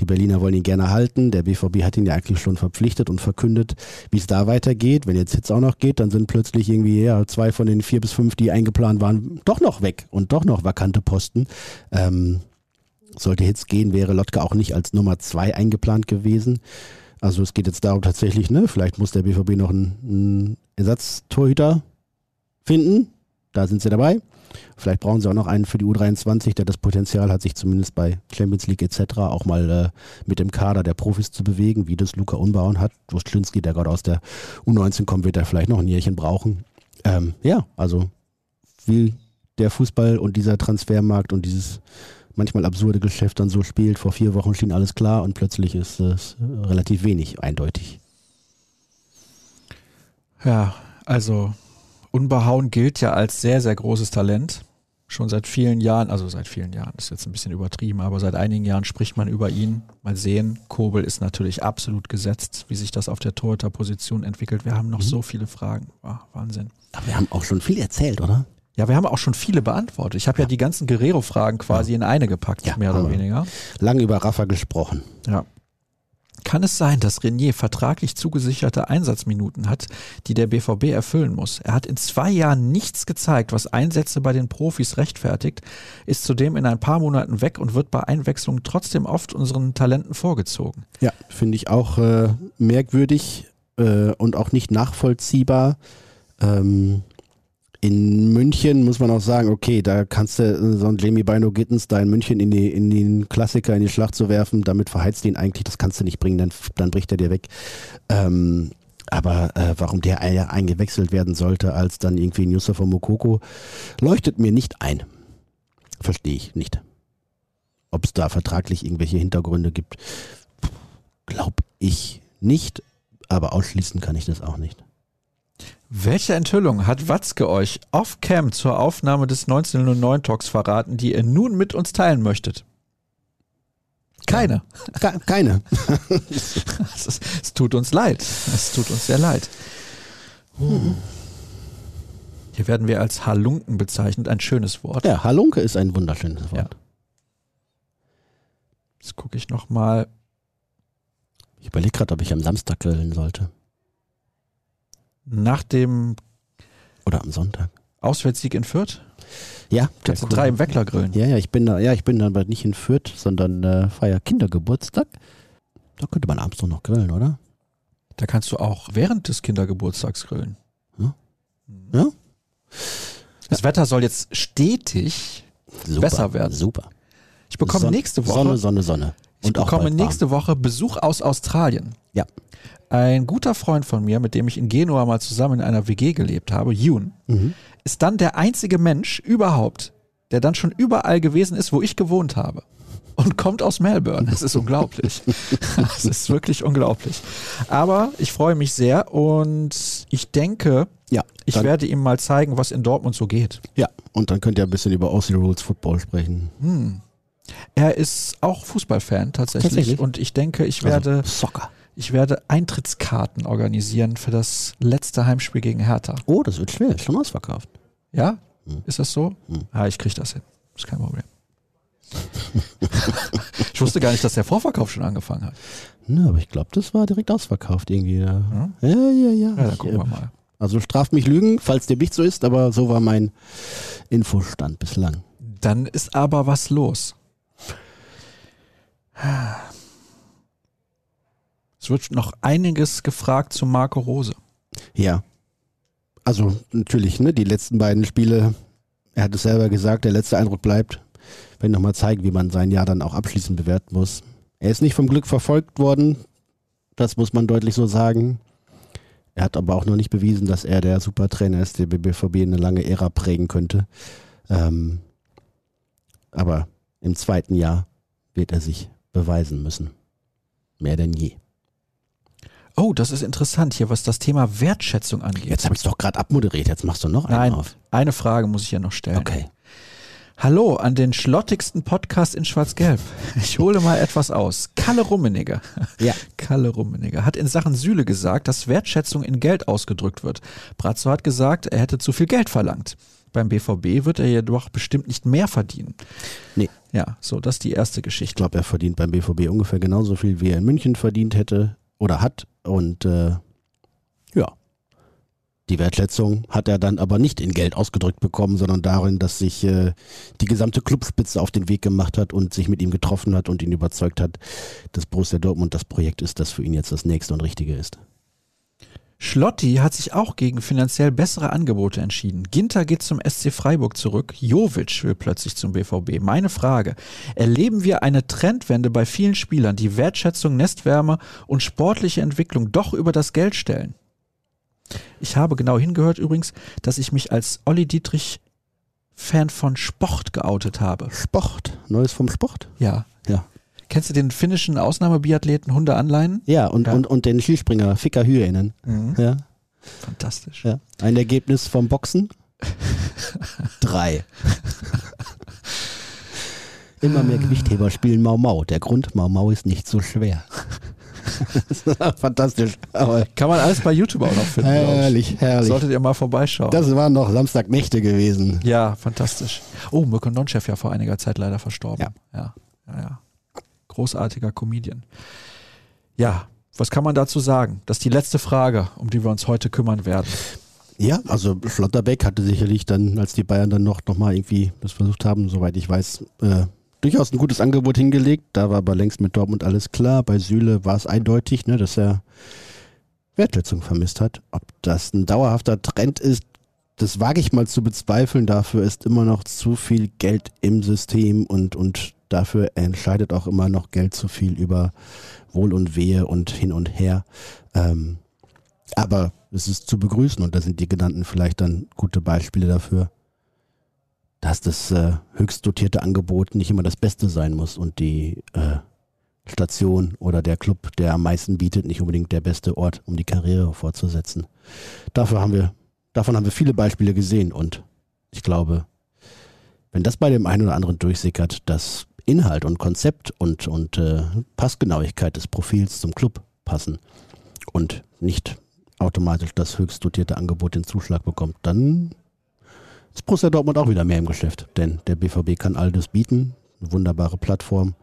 die Berliner wollen ihn gerne halten, der BVB hat ihn ja eigentlich schon verpflichtet und verkündet, wie es da weitergeht. Wenn jetzt Hitz auch noch geht, dann sind plötzlich irgendwie ja, zwei von den vier bis fünf, die eingeplant waren, doch noch weg und doch noch vakante Posten. Ähm, sollte Hitz gehen, wäre Lotka auch nicht als Nummer zwei eingeplant gewesen. Also es geht jetzt darum tatsächlich, ne, vielleicht muss der BVB noch einen, einen Ersatztorhüter finden. Da sind sie dabei. Vielleicht brauchen sie auch noch einen für die U23, der das Potenzial hat, sich zumindest bei Champions League etc. auch mal äh, mit dem Kader der Profis zu bewegen, wie das Luca Unbauen hat. Wurstschlinski, der gerade aus der U19 kommt, wird er vielleicht noch ein Jährchen brauchen. Ähm, ja, also wie der Fußball und dieser Transfermarkt und dieses manchmal absurde Geschäft dann so spielt. Vor vier Wochen schien alles klar und plötzlich ist es relativ wenig eindeutig. Ja, also Unbehauen gilt ja als sehr, sehr großes Talent. Schon seit vielen Jahren, also seit vielen Jahren ist jetzt ein bisschen übertrieben, aber seit einigen Jahren spricht man über ihn. Mal sehen, Kobel ist natürlich absolut gesetzt, wie sich das auf der Torhüter-Position entwickelt. Wir haben noch Mhm. so viele Fragen. Ah, Wahnsinn. Aber wir haben auch schon viel erzählt, oder? Ja, wir haben auch schon viele beantwortet. Ich habe ja. die ganzen Guerrero-Fragen quasi in eine gepackt, Ja, mehr oder weniger. Lang über Rafa gesprochen. Ja. Kann es sein, dass Renier vertraglich zugesicherte Einsatzminuten hat, die der BVB erfüllen muss? Er hat in zwei Jahren nichts gezeigt, was Einsätze bei den Profis rechtfertigt, ist zudem in ein paar Monaten weg und wird bei Einwechslung trotzdem oft unseren Talenten vorgezogen. Ja, finde ich auch äh, merkwürdig äh, und auch nicht nachvollziehbar. Ähm, In München muss man auch sagen, okay, da kannst du äh, so einen Jamie Bino Gittens da in München in, die, in den Klassiker, in die Schlacht zu werfen, damit verheizt ihn eigentlich, das kannst du nicht bringen, dann, dann bricht er dir weg. Ähm, aber äh, warum der eingewechselt werden sollte, als dann irgendwie ein Yusufa Mokoko, leuchtet mir nicht ein. Verstehe ich nicht. Ob es da vertraglich irgendwelche Hintergründe gibt, glaube ich nicht, aber ausschließen kann ich das auch nicht. Welche Enthüllung hat Watzke euch off-cam zur Aufnahme des 1909 Talks verraten, die ihr nun mit uns teilen möchtet? Keine. Keine. es, tut uns leid. Es tut uns sehr leid. Hier werden wir als Halunken bezeichnet, ein schönes Wort. Ja, Halunke ist ein wunderschönes Wort. Ja. Jetzt gucke ich nochmal. Ich überlege gerade, ob ich am Samstag grillen sollte. Nach dem. Oder am Sonntag. Auswärtssieg in Fürth? Ja. Kannst du drei im Weckler grillen? Ja, ja, ich bin da, ja, ich bin dann aber nicht in Fürth, sondern äh, feier Kindergeburtstag. Da könnte man abends doch noch grillen, oder? Da kannst du auch während des Kindergeburtstags grillen. Ja. ja? Das Wetter soll jetzt stetig super, besser werden. Super. Ich bekomme Son nächste Woche. Sonne, Sonne, Sonne. Und ich bekomme nächste Woche Besuch aus Australien. Ja. Ein guter Freund von mir, mit dem ich in Genua mal zusammen in einer WG gelebt habe, Yoon, mhm. ist dann der einzige Mensch überhaupt, der dann schon überall gewesen ist, wo ich gewohnt habe. Und kommt aus Melbourne. Das ist unglaublich. Das ist wirklich unglaublich. Aber ich freue mich sehr und ich denke, ja, ich werde ihm mal zeigen, was in Dortmund so geht. Ja, und dann könnt ihr ein bisschen über Aussie Rules Football sprechen. Hm. Er ist auch Fußballfan tatsächlich, tatsächlich, und ich denke, ich also werde also Soccer. Ich werde Eintrittskarten organisieren für das letzte Heimspiel gegen Hertha. Oh, das wird schwer. Ist schon ausverkauft. Ja? Hm. Ist das so? Hm. Ah, ich kriege das hin. Ist kein Problem. ich wusste gar nicht, dass der Vorverkauf schon angefangen hat. Na, aber ich glaube, das war direkt ausverkauft irgendwie. Ja, hm? ja, ja. ja. ja dann gucken wir mal. Also straft mich Lügen, falls dem nicht so ist, aber so war mein Infostand bislang. Dann ist aber was los. Wird noch einiges gefragt zu Marco Rose. Ja. Also natürlich, ne, die letzten beiden Spiele, er hat es selber gesagt, der letzte Eindruck bleibt, wenn nochmal zeigen, wie man sein Jahr dann auch abschließend bewerten muss. Er ist nicht vom Glück verfolgt worden, das muss man deutlich so sagen. Er hat aber auch noch nicht bewiesen, dass er der Supertrainer ist, der BBVB eine lange Ära prägen könnte. Ähm, aber im zweiten Jahr wird er sich beweisen müssen. Mehr denn je. Oh, das ist interessant hier, was das Thema Wertschätzung angeht. Jetzt habe ich es doch gerade abmoderiert, jetzt machst du noch einen Nein, auf. Eine Frage muss ich ja noch stellen. Okay. Hallo an den schlottigsten Podcast in Schwarz-Gelb. Ich hole mal etwas aus. Kalle Rummenigge. Ja. Kalle Rummenigge hat in Sachen Sühle gesagt, dass Wertschätzung in Geld ausgedrückt wird. Brazzo hat gesagt, er hätte zu viel Geld verlangt. Beim BVB wird er jedoch bestimmt nicht mehr verdienen. Nee. Ja, so, das ist die erste Geschichte. Ich glaube, er verdient beim BVB ungefähr genauso viel, wie er in München verdient hätte oder hat. Und äh, ja, die Wertschätzung hat er dann aber nicht in Geld ausgedrückt bekommen, sondern darin, dass sich äh, die gesamte Clubspitze auf den Weg gemacht hat und sich mit ihm getroffen hat und ihn überzeugt hat, dass Borussia Dortmund das Projekt ist, das für ihn jetzt das nächste und richtige ist. Schlotti hat sich auch gegen finanziell bessere Angebote entschieden. Ginter geht zum SC Freiburg zurück. Jovic will plötzlich zum BVB. Meine Frage. Erleben wir eine Trendwende bei vielen Spielern, die Wertschätzung, Nestwärme und sportliche Entwicklung doch über das Geld stellen? Ich habe genau hingehört übrigens, dass ich mich als Olli Dietrich Fan von Sport geoutet habe. Sport? Neues vom Sport? Ja. Ja. Kennst du den finnischen Ausnahmebiathleten Hunde Anleihen? Ja, und, ja. Und, und den Skispringer Ficker Hyänen. Mhm. Ja. Fantastisch. Ja. Ein Ergebnis vom Boxen? Drei. Immer mehr Gewichtheber spielen Mau Mau. Der Grund, Mau Mau ist nicht so schwer. Fantastisch. Aber Kann man alles bei YouTube auch noch finden. Herrlich, herrlich. Solltet ihr mal vorbeischauen. Das waren noch Samstagnächte gewesen. Ja, fantastisch. Oh, Mirko Nonchef ja vor einiger Zeit leider verstorben. Ja. Ja, ja, ja großartiger Comedian. Ja, was kann man dazu sagen? Das ist die letzte Frage, um die wir uns heute kümmern werden. Ja, also Schlotterbeck hatte sicherlich dann, als die Bayern dann noch, noch mal irgendwie das versucht haben, soweit ich weiß, äh, durchaus ein gutes Angebot hingelegt. Da war aber längst mit Dortmund alles klar. Bei Süle war es eindeutig, ne, dass er Wertschätzung vermisst hat. Ob das ein dauerhafter Trend ist, das wage ich mal zu bezweifeln. Dafür ist immer noch zu viel Geld im System und, und dafür entscheidet auch immer noch Geld zu viel über Wohl und Wehe und hin und her. Ähm, aber es ist zu begrüßen und da sind die genannten vielleicht dann gute Beispiele dafür, dass das äh, höchst dotierte Angebot nicht immer das Beste sein muss und die äh, Station oder der Club, der am meisten bietet, nicht unbedingt der beste Ort, um die Karriere fortzusetzen. Dafür haben wir, davon haben wir viele Beispiele gesehen und ich glaube, wenn das bei dem einen oder anderen durchsickert, dass Inhalt und Konzept und, und äh, Passgenauigkeit des Profils zum Club passen und nicht automatisch das höchst dotierte Angebot den Zuschlag bekommt, dann ist Borussia Dortmund auch wieder mehr im Geschäft. Denn der BVB kann all das bieten, eine wunderbare Plattform,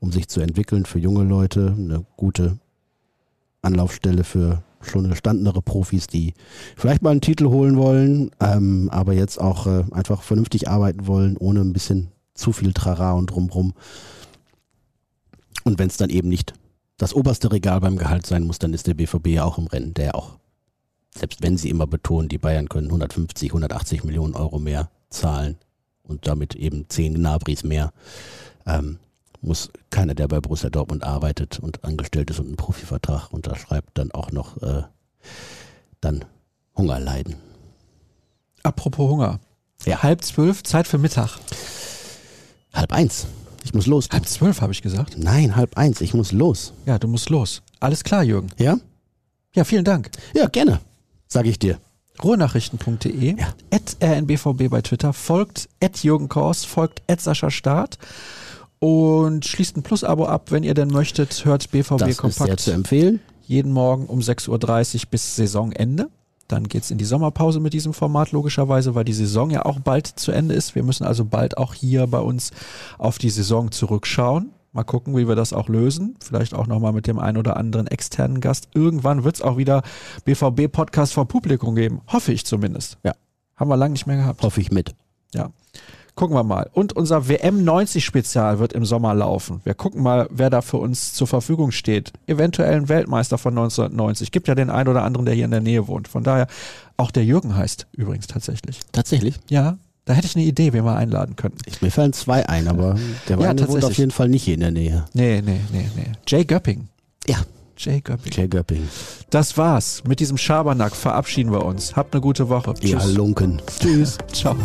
um sich zu entwickeln für junge Leute, eine gute Anlaufstelle für schon gestandenere Profis, die vielleicht mal einen Titel holen wollen, ähm, aber jetzt auch äh, einfach vernünftig arbeiten wollen, ohne ein bisschen zu viel Trara und drumrum. Und wenn es dann eben nicht das oberste Regal beim Gehalt sein muss, dann ist der BVB ja auch im Rennen, der auch, selbst wenn sie immer betonen, die Bayern können 150, 180 Millionen Euro mehr zahlen und damit eben 10 Gnabris mehr, ähm, muss keiner, der bei Borussia Dortmund arbeitet und angestellt ist und einen Profivertrag unterschreibt, dann auch noch äh, dann Hunger leiden. Apropos Hunger. Ja. Halb zwölf, Zeit für Mittag. Halb eins. Ich muss los. Halb zwölf, habe ich gesagt. Nein, halb eins. Ich muss los. Ja, du musst los. Alles klar, Jürgen. Ja? Ja, vielen Dank. Ja, gerne. Sage ich dir. Ruhrnachrichten.de, ja. at rnbvb bei Twitter, folgt at Jürgen Kors, folgt at Sascha Staat und schließt ein Plus-Abo ab, wenn ihr denn möchtet. Hört BVB das Kompakt. Ist sehr zu empfehlen. Jeden Morgen um 6.30 Uhr bis Saisonende. Dann geht es in die Sommerpause mit diesem Format, logischerweise, weil die Saison ja auch bald zu Ende ist. Wir müssen also bald auch hier bei uns auf die Saison zurückschauen. Mal gucken, wie wir das auch lösen. Vielleicht auch nochmal mit dem einen oder anderen externen Gast. Irgendwann wird es auch wieder BVB-Podcast vor Publikum geben. Hoffe ich zumindest. Ja. Haben wir lange nicht mehr gehabt. Hoffe ich mit. Ja. Gucken wir mal. Und unser WM 90 Spezial wird im Sommer laufen. Wir gucken mal, wer da für uns zur Verfügung steht. Eventuell ein Weltmeister von 1990. Gibt ja den einen oder anderen, der hier in der Nähe wohnt. Von daher, auch der Jürgen heißt übrigens tatsächlich. Tatsächlich? Ja. Da hätte ich eine Idee, wen wir einladen könnten. Ich, mir fallen zwei ein, aber der ja, eine wohnt auf jeden Fall nicht hier in der Nähe. Nee, nee, nee, nee. Jay Göpping. Ja. Jay Göpping. Jay Göpping. Das war's. Mit diesem Schabernack verabschieden wir uns. Habt eine gute Woche. Tschüss. Ja, Lunken. Tschüss. Ciao.